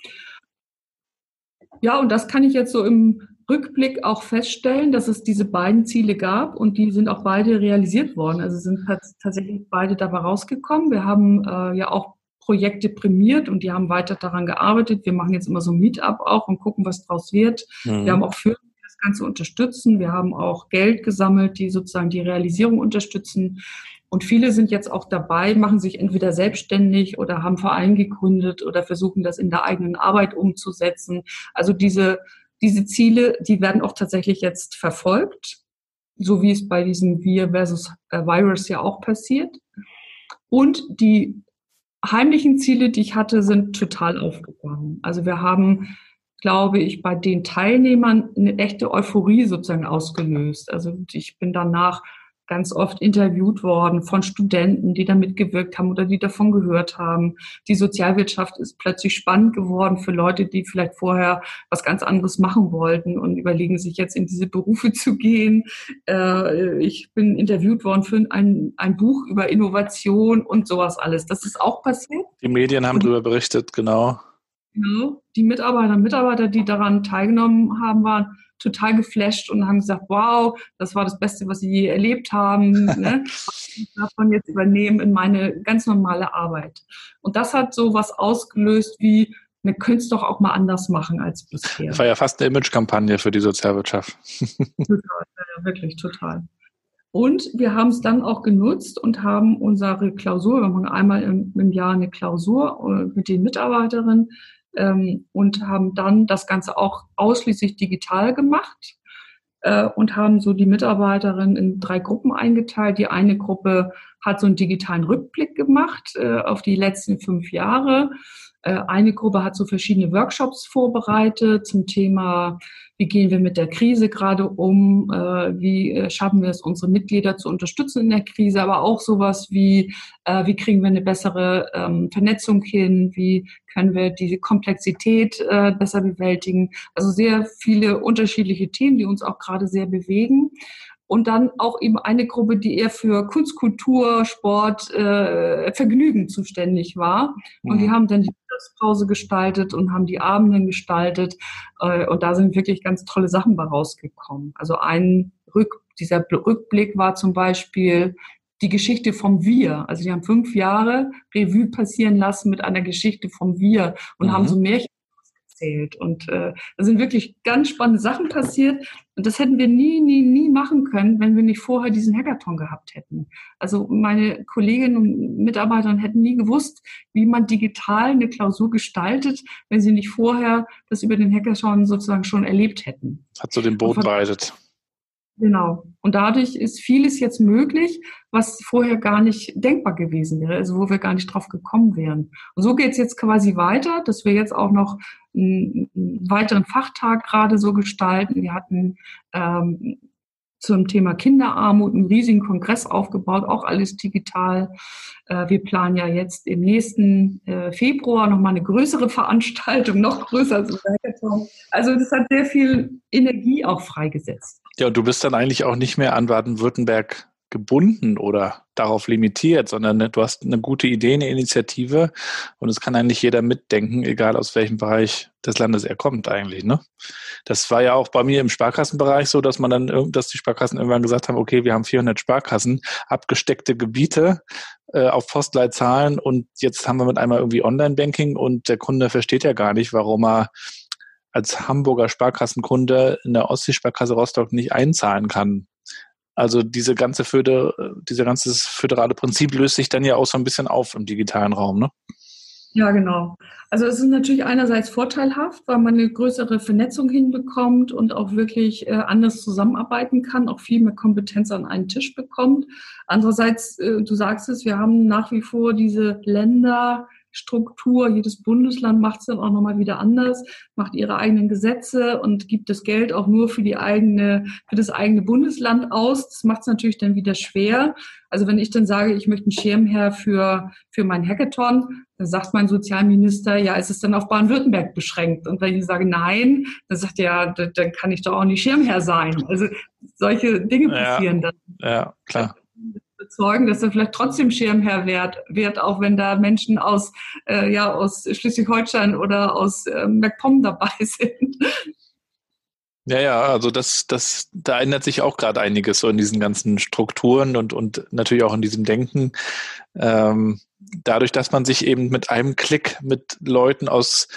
Ja, und das kann ich jetzt so im Rückblick auch feststellen, dass es diese beiden Ziele gab und die sind auch beide realisiert worden. Also sind tatsächlich beide dabei rausgekommen. Wir haben äh, ja auch Projekte prämiert und die haben weiter daran gearbeitet. Wir machen jetzt immer so ein Meetup auch und gucken, was draus wird. Mhm. Wir haben auch Firmen, die das Ganze unterstützen. Wir haben auch Geld gesammelt, die sozusagen die Realisierung unterstützen. Und viele sind jetzt auch dabei, machen sich entweder selbstständig oder haben Verein gegründet oder versuchen das in der eigenen Arbeit umzusetzen. Also diese diese Ziele, die werden auch tatsächlich jetzt verfolgt, so wie es bei diesem Wir versus äh, Virus ja auch passiert. Und die heimlichen Ziele, die ich hatte, sind total aufgegangen. Also wir haben, glaube ich, bei den Teilnehmern eine echte Euphorie sozusagen ausgelöst. Also ich bin danach ganz oft interviewt worden von Studenten, die da mitgewirkt haben oder die davon gehört haben. Die Sozialwirtschaft ist plötzlich spannend geworden für Leute, die vielleicht vorher was ganz anderes machen wollten und überlegen sich jetzt in diese Berufe zu gehen. Äh, ich bin interviewt worden für ein, ein Buch über Innovation und sowas alles. Das ist auch passiert. Die Medien haben darüber berichtet, genau. Genau. Die Mitarbeiter und Mitarbeiter, die daran teilgenommen haben, waren total geflasht und haben gesagt, wow, das war das Beste, was sie je erlebt haben. ne? Davon jetzt übernehmen in meine ganz normale Arbeit. Und das hat so was ausgelöst wie, wir können es doch auch mal anders machen als bisher. Das war ja fast eine Image-Kampagne für die Sozialwirtschaft. total, ja, wirklich total. Und wir haben es dann auch genutzt und haben unsere Klausur, wir machen einmal im, im Jahr eine Klausur äh, mit den Mitarbeiterinnen ähm, und haben dann das Ganze auch ausschließlich digital gemacht äh, und haben so die Mitarbeiterinnen in drei Gruppen eingeteilt. Die eine Gruppe hat so einen digitalen Rückblick gemacht äh, auf die letzten fünf Jahre eine Gruppe hat so verschiedene Workshops vorbereitet zum Thema, wie gehen wir mit der Krise gerade um, äh, wie äh, schaffen wir es, unsere Mitglieder zu unterstützen in der Krise, aber auch sowas wie, wie kriegen wir eine bessere ähm, Vernetzung hin, wie können wir diese Komplexität besser bewältigen. Also sehr viele unterschiedliche Themen, die uns auch gerade sehr bewegen und dann auch eben eine Gruppe, die eher für Kunst, Kultur, Sport, äh, Vergnügen zuständig war. Und die mhm. haben dann die Mittagspause gestaltet und haben die Abenden gestaltet. Äh, und da sind wirklich ganz tolle Sachen bei rausgekommen. Also ein Rück, dieser Rückblick war zum Beispiel die Geschichte vom Wir. Also die haben fünf Jahre Revue passieren lassen mit einer Geschichte vom Wir und mhm. haben so Märchen erzählt. Und äh, da sind wirklich ganz spannende Sachen passiert. Und das hätten wir nie, nie, nie machen können, wenn wir nicht vorher diesen Hackathon gehabt hätten. Also meine Kolleginnen und Mitarbeiter hätten nie gewusst, wie man digital eine Klausur gestaltet, wenn sie nicht vorher das über den Hackathon sozusagen schon erlebt hätten. Hat so den Boden bereitet. Genau. Und dadurch ist vieles jetzt möglich, was vorher gar nicht denkbar gewesen wäre, also wo wir gar nicht drauf gekommen wären. Und so geht es jetzt quasi weiter, dass wir jetzt auch noch einen, weiteren Fachtag gerade so gestalten. Wir hatten ähm, zum Thema Kinderarmut einen riesigen Kongress aufgebaut, auch alles digital. Äh, wir planen ja jetzt im nächsten äh, Februar nochmal eine größere Veranstaltung, noch größer als Hackathon. Also das hat sehr viel Energie auch freigesetzt. Ja, und du bist dann eigentlich auch nicht mehr an Baden-Württemberg gebunden oder darauf limitiert, sondern ne, du hast eine gute Idee, eine Initiative und es kann eigentlich jeder mitdenken, egal aus welchem Bereich des Landes er kommt eigentlich. Ne? Das war ja auch bei mir im Sparkassenbereich so, dass man dann, dass die Sparkassen irgendwann gesagt haben, okay, wir haben 400 Sparkassen, abgesteckte Gebiete äh, auf Postleitzahlen und jetzt haben wir mit einmal irgendwie Online-Banking und der Kunde versteht ja gar nicht, warum er als Hamburger Sparkassenkunde in der Ostseesparkasse Rostock nicht einzahlen kann. Also diese ganze Föder, dieser ganze föderale Prinzip löst sich dann ja auch so ein bisschen auf im digitalen Raum, ne? Ja, genau. Also es ist natürlich einerseits vorteilhaft, weil man eine größere Vernetzung hinbekommt und auch wirklich äh, anders zusammenarbeiten kann, auch viel mehr Kompetenz an einen Tisch bekommt. Andererseits, äh, du sagst es, wir haben nach wie vor diese Länder, Struktur. Jedes Bundesland macht es dann auch nochmal wieder anders, macht ihre eigenen Gesetze und gibt das Geld auch nur für die eigene, für das eigene Bundesland aus. Das macht es natürlich dann wieder schwer. Also wenn ich dann sage, ich möchte einen Schirmherr für, für mein Hackathon, dann sagt mein Sozialminister, ja, ist es dann auf Baden-Württemberg beschränkt? Und wenn ich sage nein, dann sagt er, ja, dann kann ich doch auch nicht Schirmherr sein. Also solche Dinge passieren ja, dann. Ja, klar überzeugen, dass er vielleicht trotzdem Schirmherr wird, wird auch wenn da Menschen aus, äh, ja, aus Schleswig-Holstein oder aus äh, MacPom dabei sind. Ja, ja, also das, das, da ändert sich auch gerade einiges so in diesen ganzen Strukturen und, und natürlich auch in diesem Denken. Ähm, dadurch, dass man sich eben mit einem Klick mit Leuten aus,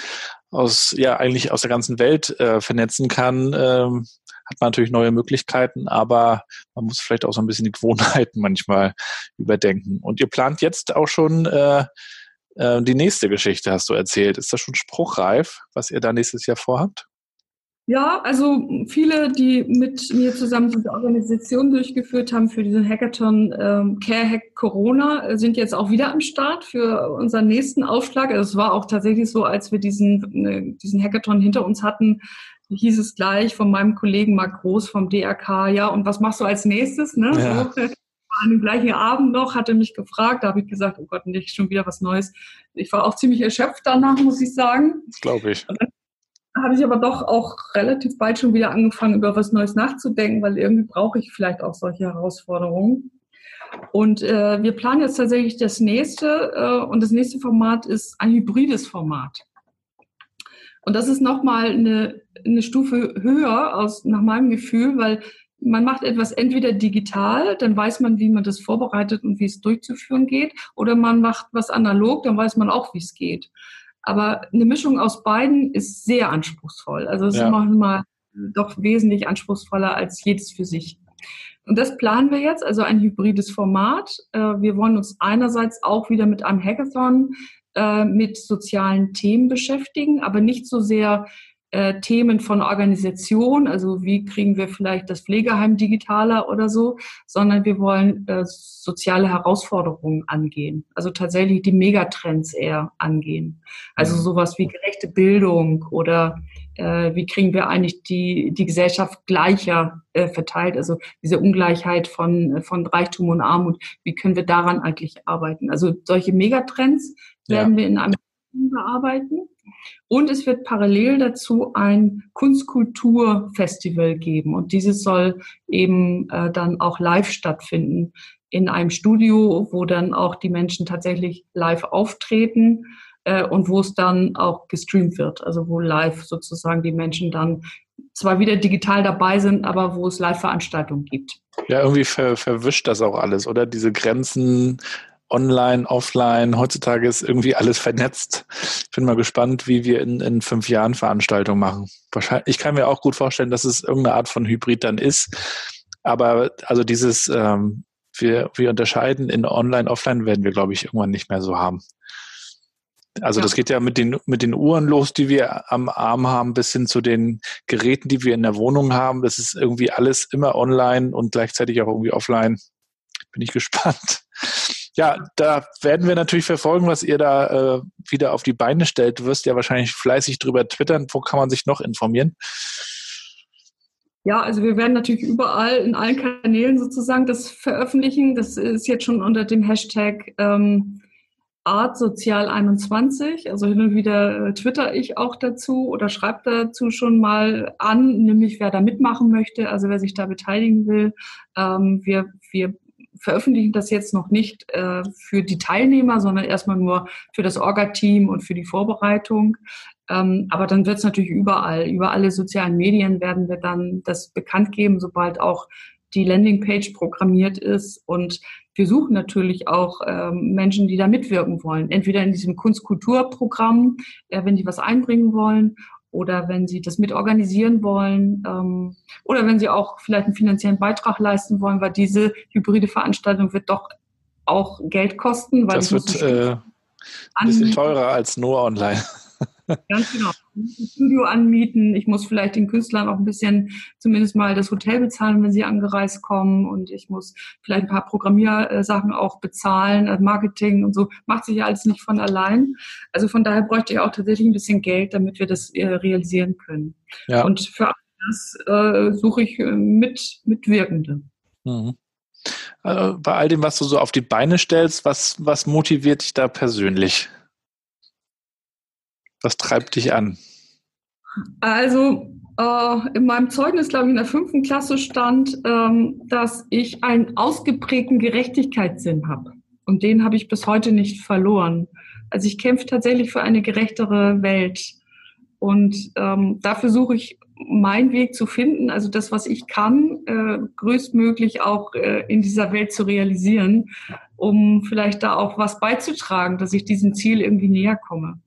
aus, ja, eigentlich aus der ganzen Welt äh, vernetzen kann, ähm, hat man natürlich neue Möglichkeiten, aber man muss vielleicht auch so ein bisschen die Gewohnheiten manchmal überdenken. Und ihr plant jetzt auch schon äh, äh, die nächste Geschichte, hast du erzählt. Ist das schon spruchreif, was ihr da nächstes Jahr vorhabt? Ja, also viele, die mit mir zusammen diese Organisation durchgeführt haben für diesen Hackathon ähm, Care Hack Corona, sind jetzt auch wieder am Start für unseren nächsten Aufschlag. Also es war auch tatsächlich so, als wir diesen, äh, diesen Hackathon hinter uns hatten, hieß es gleich von meinem Kollegen Marc Groß vom DRK, ja, und was machst du als nächstes? Ne? Ja. So, an dem gleichen Abend noch, hatte mich gefragt, da habe ich gesagt, oh Gott, nicht schon wieder was Neues. Ich war auch ziemlich erschöpft danach, muss ich sagen. Glaube ich. Habe ich aber doch auch relativ bald schon wieder angefangen, über was Neues nachzudenken, weil irgendwie brauche ich vielleicht auch solche Herausforderungen. Und äh, wir planen jetzt tatsächlich das nächste äh, und das nächste Format ist ein hybrides Format. Und das ist nochmal eine, eine Stufe höher aus, nach meinem Gefühl, weil man macht etwas entweder digital, dann weiß man, wie man das vorbereitet und wie es durchzuführen geht, oder man macht was analog, dann weiß man auch, wie es geht. Aber eine Mischung aus beiden ist sehr anspruchsvoll. Also es ja. ist manchmal doch wesentlich anspruchsvoller als jedes für sich. Und das planen wir jetzt, also ein hybrides Format. Äh, wir wollen uns einerseits auch wieder mit einem Hackathon äh, mit sozialen Themen beschäftigen, aber nicht so sehr äh, Themen von Organisation, also wie kriegen wir vielleicht das Pflegeheim digitaler oder so, sondern wir wollen äh, soziale Herausforderungen angehen, also tatsächlich die Megatrends eher angehen. Also sowas wie gerechte Bildung oder äh, wie kriegen wir eigentlich die, die Gesellschaft gleicher äh, verteilt, also diese Ungleichheit von, von Reichtum und Armut, wie können wir daran eigentlich arbeiten? Also solche Megatrends werden ja. wir in einem bearbeiten. Und es wird parallel dazu ein Kunstkulturfestival geben. Und dieses soll eben äh, dann auch live stattfinden in einem Studio, wo dann auch die Menschen tatsächlich live auftreten äh, und wo es dann auch gestreamt wird. Also wo live sozusagen die Menschen dann zwar wieder digital dabei sind, aber wo es Live-Veranstaltungen gibt. Ja, irgendwie ver verwischt das auch alles, oder? Diese Grenzen online, offline. Heutzutage ist irgendwie alles vernetzt. Ich bin mal gespannt, wie wir in, in fünf Jahren Veranstaltungen machen. Wahrscheinlich, ich kann mir auch gut vorstellen, dass es irgendeine Art von Hybrid dann ist. Aber also dieses, ähm, wir, wir unterscheiden in online, offline werden wir, glaube ich, irgendwann nicht mehr so haben. Also ja. das geht ja mit den, mit den Uhren los, die wir am Arm haben, bis hin zu den Geräten, die wir in der Wohnung haben. Das ist irgendwie alles immer online und gleichzeitig auch irgendwie offline. Bin ich gespannt. Ja, da werden wir natürlich verfolgen, was ihr da äh, wieder auf die Beine stellt. Du wirst ja wahrscheinlich fleißig drüber twittern. Wo kann man sich noch informieren? Ja, also wir werden natürlich überall in allen Kanälen sozusagen das veröffentlichen. Das ist jetzt schon unter dem Hashtag ähm, Artsozial21. Also hin und wieder äh, twitter ich auch dazu oder schreibe dazu schon mal an, nämlich wer da mitmachen möchte, also wer sich da beteiligen will. Ähm, wir, wir veröffentlichen das jetzt noch nicht äh, für die Teilnehmer, sondern erstmal nur für das Orga-Team und für die Vorbereitung. Ähm, aber dann wird es natürlich überall, über alle sozialen Medien werden wir dann das bekannt geben, sobald auch die Landingpage programmiert ist. Und wir suchen natürlich auch ähm, Menschen, die da mitwirken wollen. Entweder in diesem Kunstkulturprogramm, äh, wenn die was einbringen wollen, oder wenn Sie das mitorganisieren wollen ähm, oder wenn Sie auch vielleicht einen finanziellen Beitrag leisten wollen, weil diese hybride Veranstaltung wird doch auch Geld kosten. Weil das wird äh, ein bisschen teurer als nur online. Ganz genau. Ich muss ein Studio anmieten. Ich muss vielleicht den Künstlern auch ein bisschen zumindest mal das Hotel bezahlen, wenn sie angereist kommen. Und ich muss vielleicht ein paar Programmiersachen auch bezahlen, also Marketing und so. Macht sich ja alles nicht von allein. Also von daher bräuchte ich auch tatsächlich ein bisschen Geld, damit wir das äh, realisieren können. Ja. Und für das äh, suche ich äh, mit, Mitwirkende. Mhm. Also bei all dem, was du so auf die Beine stellst, was, was motiviert dich da persönlich? Was treibt dich an? Also äh, in meinem Zeugnis, glaube ich, in der fünften Klasse stand, ähm, dass ich einen ausgeprägten Gerechtigkeitssinn habe. Und den habe ich bis heute nicht verloren. Also ich kämpfe tatsächlich für eine gerechtere Welt. Und ähm, dafür suche ich meinen Weg zu finden, also das, was ich kann, äh, größtmöglich auch äh, in dieser Welt zu realisieren, um vielleicht da auch was beizutragen, dass ich diesem Ziel irgendwie näher komme.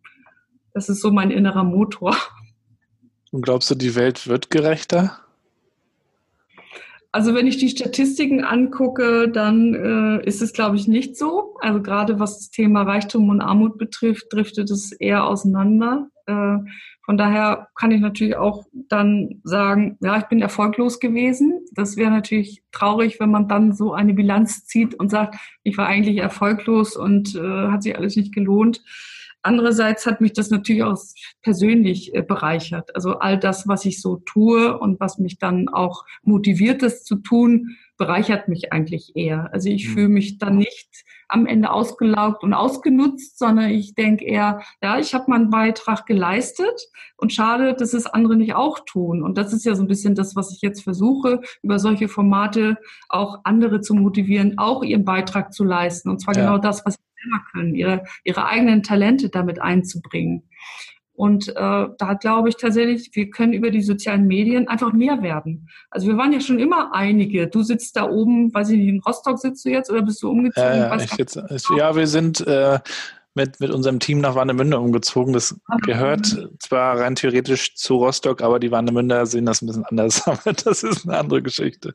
Das ist so mein innerer Motor. Und glaubst du, die Welt wird gerechter? Also wenn ich die Statistiken angucke, dann äh, ist es, glaube ich, nicht so. Also gerade was das Thema Reichtum und Armut betrifft, driftet es eher auseinander. Äh, von daher kann ich natürlich auch dann sagen, ja, ich bin erfolglos gewesen. Das wäre natürlich traurig, wenn man dann so eine Bilanz zieht und sagt, ich war eigentlich erfolglos und äh, hat sich alles nicht gelohnt. Andererseits hat mich das natürlich auch persönlich äh, bereichert. Also all das, was ich so tue und was mich dann auch motiviert, das zu tun, bereichert mich eigentlich eher. Also ich mhm. fühle mich dann nicht am Ende ausgelaugt und ausgenutzt, sondern ich denke eher, ja, ich habe meinen Beitrag geleistet und schade, dass es andere nicht auch tun. Und das ist ja so ein bisschen das, was ich jetzt versuche, über solche Formate auch andere zu motivieren, auch ihren Beitrag zu leisten. Und zwar ja. genau das, was selber können, ihre, ihre eigenen Talente damit einzubringen. Und äh, da glaube ich tatsächlich, wir können über die sozialen Medien einfach mehr werden. Also wir waren ja schon immer einige. Du sitzt da oben, weiß ich nicht, in Rostock sitzt du jetzt oder bist du umgezogen? Ja, ja, ich jetzt, ich, ja wir sind äh, mit, mit unserem Team nach Warnemünde umgezogen. Das ah, gehört zwar rein theoretisch zu Rostock, aber die Warnemünder sehen das ein bisschen anders. Aber das ist eine andere Geschichte.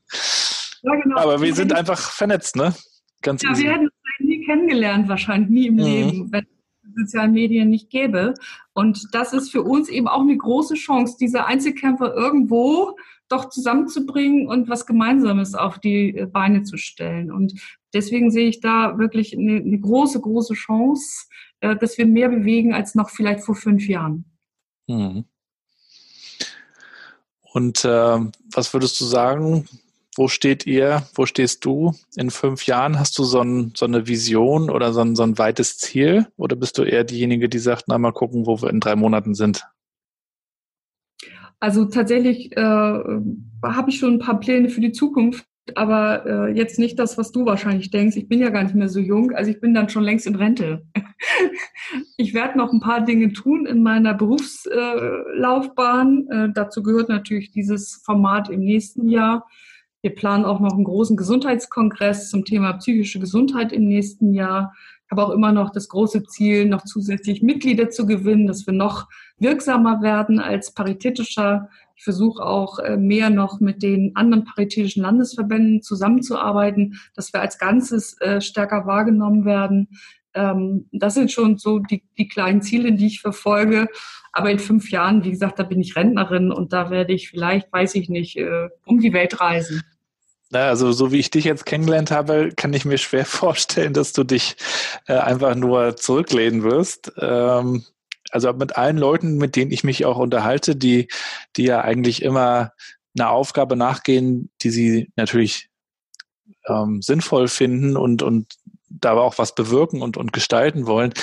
Ja, genau. Aber wir sind einfach vernetzt, ne? Ganz ja, easy. wir hätten kennengelernt, wahrscheinlich nie im mhm. Leben, wenn sozialen Medien nicht gäbe. Und das ist für uns eben auch eine große Chance, diese Einzelkämpfer irgendwo doch zusammenzubringen und was Gemeinsames auf die Beine zu stellen. Und deswegen sehe ich da wirklich eine, eine große, große Chance, äh, dass wir mehr bewegen als noch vielleicht vor fünf Jahren. Mhm. Und äh, was würdest du sagen, wo steht ihr, wo stehst du in fünf Jahren? Hast du so, ein, so eine Vision oder so ein, so ein weites Ziel? Oder bist du eher diejenige, die sagt, na mal gucken, wo wir in drei Monaten sind? Also tatsächlich äh, habe ich schon ein paar Pläne für die Zukunft, aber äh, jetzt nicht das, was du wahrscheinlich denkst. Ich bin ja gar nicht mehr so jung, also ich bin dann schon längst in Rente. ich werde noch ein paar Dinge tun in meiner Berufslaufbahn. Äh, dazu gehört natürlich dieses Format im nächsten Jahr. Wir planen auch noch einen großen Gesundheitskongress zum Thema psychische Gesundheit im nächsten Jahr. Ich habe auch immer noch das große Ziel, noch zusätzlich Mitglieder zu gewinnen, dass wir noch wirksamer werden als paritätischer. Ich versuche auch äh, mehr noch mit den anderen paritätischen Landesverbänden zusammenzuarbeiten, dass wir als Ganzes äh, stärker wahrgenommen werden. Ähm, das sind schon so die, die kleinen Ziele, die ich verfolge. Aber in fünf Jahren, wie gesagt, da bin ich Rentnerin und da werde ich vielleicht, weiß ich nicht, äh, um die Welt reisen. Na, also so wie ich dich jetzt kennengelernt habe, kann ich mir schwer vorstellen, dass du dich äh, einfach nur zurücklehnen wirst. Ähm, also mit allen Leuten, mit denen ich mich auch unterhalte, die, die ja eigentlich immer einer Aufgabe nachgehen, die sie natürlich ähm, sinnvoll finden und, und da auch was bewirken und, und gestalten wollen,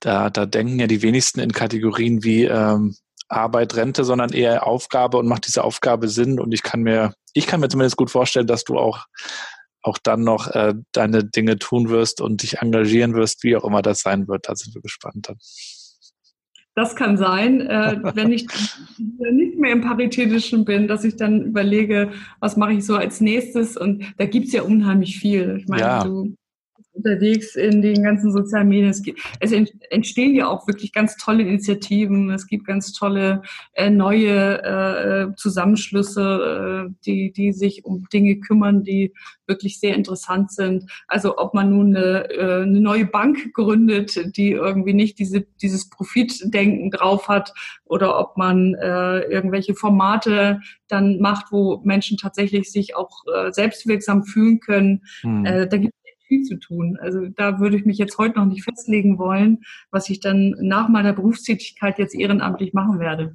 da, da denken ja die wenigsten in Kategorien wie ähm, Arbeit, Rente, sondern eher Aufgabe und macht diese Aufgabe Sinn. Und ich kann mir, ich kann mir zumindest gut vorstellen, dass du auch auch dann noch äh, deine Dinge tun wirst und dich engagieren wirst, wie auch immer das sein wird. Da sind wir gespannt dann. Das kann sein, äh, wenn ich nicht mehr im Paritätischen bin, dass ich dann überlege, was mache ich so als nächstes. Und da gibt es ja unheimlich viel. Ich meine, ja. du unterwegs in den ganzen sozialen Medien. Es, gibt, es entstehen ja auch wirklich ganz tolle Initiativen. Es gibt ganz tolle äh, neue äh, Zusammenschlüsse, äh, die, die sich um Dinge kümmern, die wirklich sehr interessant sind. Also ob man nun eine, äh, eine neue Bank gründet, die irgendwie nicht diese, dieses Profitdenken drauf hat, oder ob man äh, irgendwelche Formate dann macht, wo Menschen tatsächlich sich auch äh, selbstwirksam fühlen können. Hm. Äh, da gibt viel zu tun. Also da würde ich mich jetzt heute noch nicht festlegen wollen, was ich dann nach meiner Berufstätigkeit jetzt ehrenamtlich machen werde.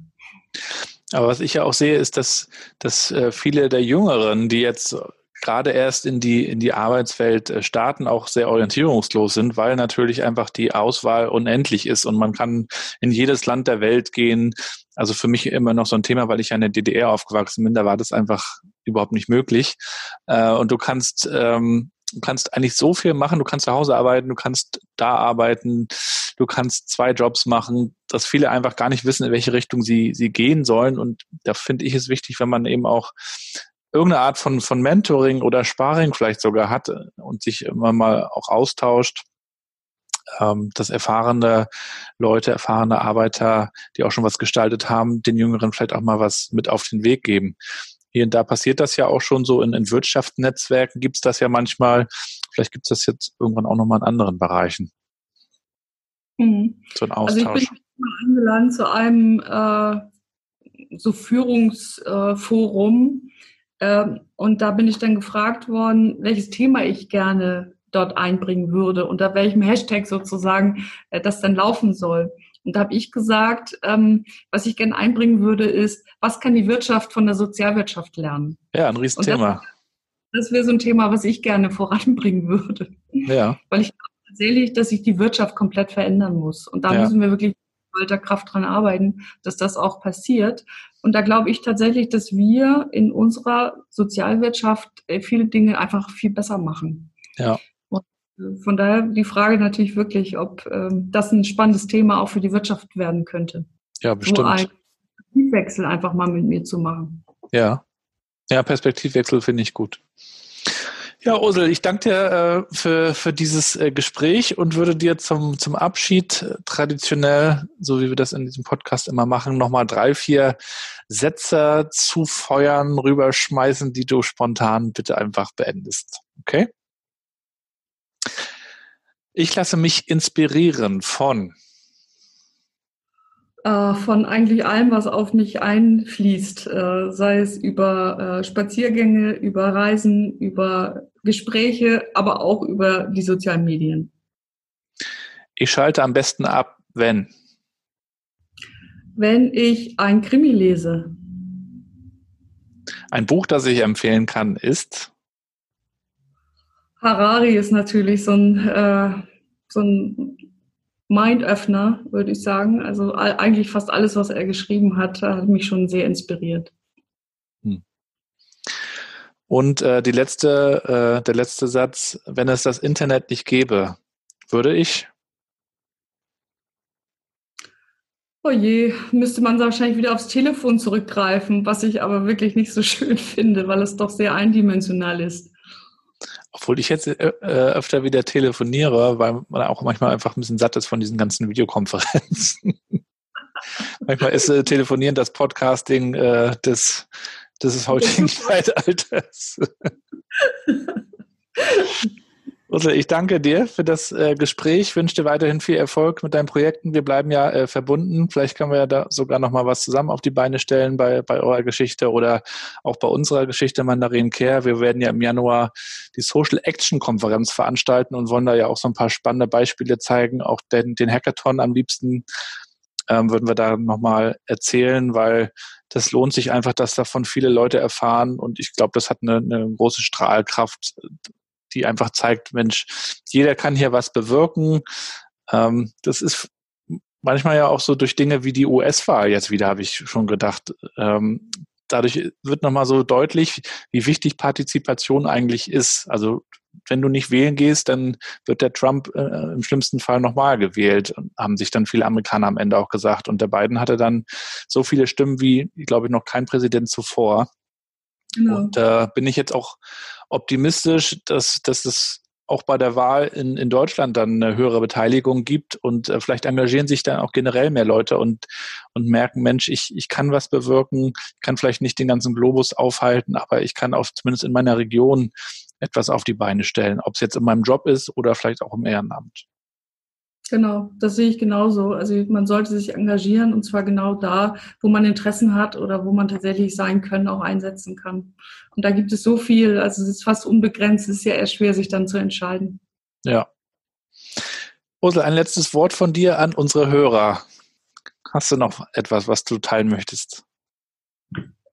Aber was ich ja auch sehe, ist, dass, dass äh, viele der Jüngeren, die jetzt gerade erst in die, in die Arbeitswelt äh, starten, auch sehr orientierungslos sind, weil natürlich einfach die Auswahl unendlich ist und man kann in jedes Land der Welt gehen. Also für mich immer noch so ein Thema, weil ich ja in der DDR aufgewachsen bin, da war das einfach überhaupt nicht möglich. Äh, und du kannst ähm, du kannst eigentlich so viel machen. Du kannst zu Hause arbeiten, du kannst da arbeiten, du kannst zwei Jobs machen, dass viele einfach gar nicht wissen, in welche Richtung sie, sie gehen sollen. Und da finde ich es wichtig, wenn man eben auch irgendeine Art von, von Mentoring oder Sparring vielleicht sogar hat und sich immer mal auch austauscht, ähm, dass erfahrene Leute, erfahrene Arbeiter, die auch schon was gestaltet haben, den Jüngeren vielleicht auch mal was mit auf den Weg geben hier und da passiert das ja auch schon so in, in Wirtschaftsnetzwerken gibt es das ja manchmal. Vielleicht gibt es das jetzt irgendwann auch nochmal in anderen Bereichen. Mhm. So ein Austausch. Also ich bin mal eingeladen zu einem äh, so Führungsforum äh, äh, und da bin ich dann gefragt worden, welches Thema ich gerne dort einbringen würde, unter welchem Hashtag sozusagen äh, das dann laufen soll. Und da habe ich gesagt, ähm, was ich gerne einbringen würde, ist, was kann die Wirtschaft von der Sozialwirtschaft lernen? Ja, ein Riesenthema. Das, das wäre so ein Thema, was ich gerne voranbringen würde. Ja. Weil ich glaube tatsächlich, dass sich die Wirtschaft komplett verändern muss. Und da ja. müssen wir wirklich mit alter Kraft dran arbeiten, dass das auch passiert. Und da glaube ich tatsächlich, dass wir in unserer Sozialwirtschaft äh, viele Dinge einfach viel besser machen. Ja. Von daher die Frage natürlich wirklich, ob ähm, das ein spannendes Thema auch für die Wirtschaft werden könnte. Ja, bestimmt. So einen Perspektivwechsel einfach mal mit mir zu machen. Ja. Ja, Perspektivwechsel finde ich gut. Ja, Ursel, ich danke dir äh, für, für dieses äh, Gespräch und würde dir zum, zum Abschied äh, traditionell, so wie wir das in diesem Podcast immer machen, nochmal drei, vier Sätze zufeuern, rüberschmeißen, die du spontan bitte einfach beendest. Okay? Ich lasse mich inspirieren von äh, von eigentlich allem, was auf mich einfließt, äh, sei es über äh, Spaziergänge, über Reisen, über Gespräche, aber auch über die sozialen Medien. Ich schalte am besten ab, wenn? Wenn ich ein Krimi lese. Ein Buch, das ich empfehlen kann, ist? Harari ist natürlich so ein, äh, so ein Mindöffner, würde ich sagen. Also eigentlich fast alles, was er geschrieben hat, hat mich schon sehr inspiriert. Hm. Und äh, die letzte, äh, der letzte Satz, wenn es das Internet nicht gäbe, würde ich? Oh je, müsste man wahrscheinlich wieder aufs Telefon zurückgreifen, was ich aber wirklich nicht so schön finde, weil es doch sehr eindimensional ist. Obwohl ich jetzt äh, äh, öfter wieder telefoniere, weil man auch manchmal einfach ein bisschen satt ist von diesen ganzen Videokonferenzen. manchmal ist äh, Telefonieren das Podcasting äh, des, des heutigen Zeitalters. Ursula, ich danke dir für das äh, Gespräch. Wünsche dir weiterhin viel Erfolg mit deinen Projekten. Wir bleiben ja äh, verbunden. Vielleicht können wir ja da sogar noch mal was zusammen auf die Beine stellen bei, bei eurer Geschichte oder auch bei unserer Geschichte Mandarin Care. Wir werden ja im Januar die Social Action Konferenz veranstalten und wollen da ja auch so ein paar spannende Beispiele zeigen. Auch den, den Hackathon am liebsten ähm, würden wir da nochmal erzählen, weil das lohnt sich einfach, dass davon viele Leute erfahren und ich glaube, das hat eine, eine große Strahlkraft, die einfach zeigt, Mensch, jeder kann hier was bewirken. Ähm, das ist manchmal ja auch so durch Dinge wie die US-Wahl jetzt wieder, habe ich schon gedacht. Ähm, dadurch wird nochmal so deutlich, wie wichtig Partizipation eigentlich ist. Also wenn du nicht wählen gehst, dann wird der Trump äh, im schlimmsten Fall nochmal gewählt, haben sich dann viele Amerikaner am Ende auch gesagt. Und der Biden hatte dann so viele Stimmen wie, glaube ich, noch kein Präsident zuvor. Genau. Und da bin ich jetzt auch optimistisch, dass, dass es auch bei der Wahl in, in Deutschland dann eine höhere Beteiligung gibt und äh, vielleicht engagieren sich dann auch generell mehr Leute und, und merken, Mensch, ich, ich kann was bewirken, kann vielleicht nicht den ganzen Globus aufhalten, aber ich kann auch zumindest in meiner Region etwas auf die Beine stellen, ob es jetzt in meinem Job ist oder vielleicht auch im Ehrenamt. Genau, das sehe ich genauso. Also man sollte sich engagieren und zwar genau da, wo man Interessen hat oder wo man tatsächlich sein können, auch einsetzen kann. Und da gibt es so viel, also es ist fast unbegrenzt, es ist ja eher schwer, sich dann zu entscheiden. Ja. Ursel, ein letztes Wort von dir an unsere Hörer. Hast du noch etwas, was du teilen möchtest?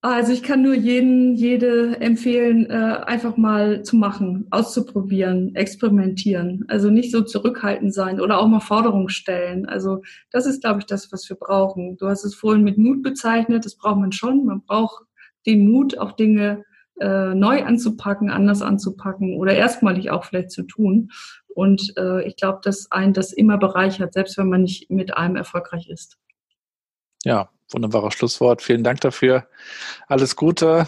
Also ich kann nur jeden, jede empfehlen, äh, einfach mal zu machen, auszuprobieren, experimentieren. Also nicht so zurückhaltend sein oder auch mal Forderungen stellen. Also das ist, glaube ich, das, was wir brauchen. Du hast es vorhin mit Mut bezeichnet, das braucht man schon. Man braucht den Mut, auch Dinge äh, neu anzupacken, anders anzupacken oder erstmalig auch vielleicht zu tun. Und äh, ich glaube, dass ein das immer bereichert, selbst wenn man nicht mit allem erfolgreich ist. Ja, wunderbares Schlusswort. Vielen Dank dafür. Alles Gute,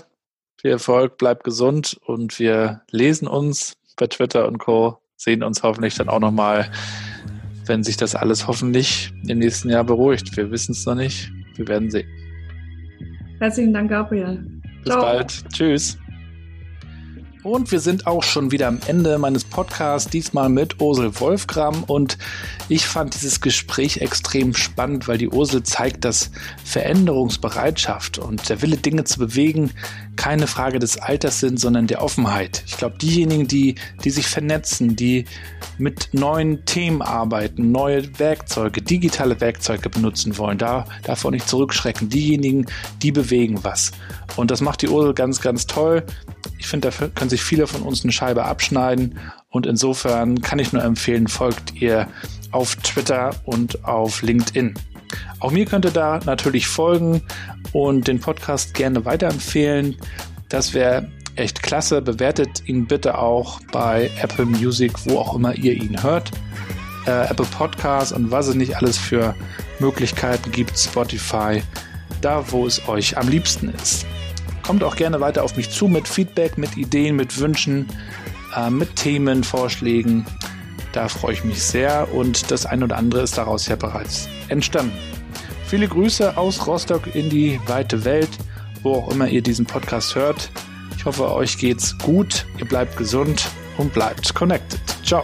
viel Erfolg, bleibt gesund und wir lesen uns bei Twitter und Co. Sehen uns hoffentlich dann auch nochmal, wenn sich das alles hoffentlich im nächsten Jahr beruhigt. Wir wissen es noch nicht. Wir werden sehen. Herzlichen Dank, Gabriel. Bis Ciao. bald. Tschüss. Und wir sind auch schon wieder am Ende meines Podcasts, diesmal mit Ursel Wolfgram. Und ich fand dieses Gespräch extrem spannend, weil die Ursel zeigt, dass Veränderungsbereitschaft und der Wille, Dinge zu bewegen, keine Frage des Alters sind, sondern der Offenheit. Ich glaube, diejenigen, die, die sich vernetzen, die mit neuen Themen arbeiten, neue Werkzeuge, digitale Werkzeuge benutzen wollen, da davor nicht zurückschrecken. Diejenigen, die bewegen was. Und das macht die Ursel ganz, ganz toll. Ich finde, da können sich viele von uns eine Scheibe abschneiden. Und insofern kann ich nur empfehlen, folgt ihr auf Twitter und auf LinkedIn. Auch mir könnt ihr da natürlich folgen und den Podcast gerne weiterempfehlen. Das wäre echt klasse. Bewertet ihn bitte auch bei Apple Music, wo auch immer ihr ihn hört. äh, Apple Podcasts und was es nicht alles für Möglichkeiten gibt, Spotify, da wo es euch am liebsten ist. Kommt auch gerne weiter auf mich zu mit Feedback, mit Ideen, mit Wünschen, äh, mit Themenvorschlägen. Da freue ich mich sehr und das ein oder andere ist daraus ja bereits entstanden. Viele Grüße aus Rostock in die weite Welt, wo auch immer ihr diesen Podcast hört. Ich hoffe, euch geht's gut, ihr bleibt gesund und bleibt connected. Ciao.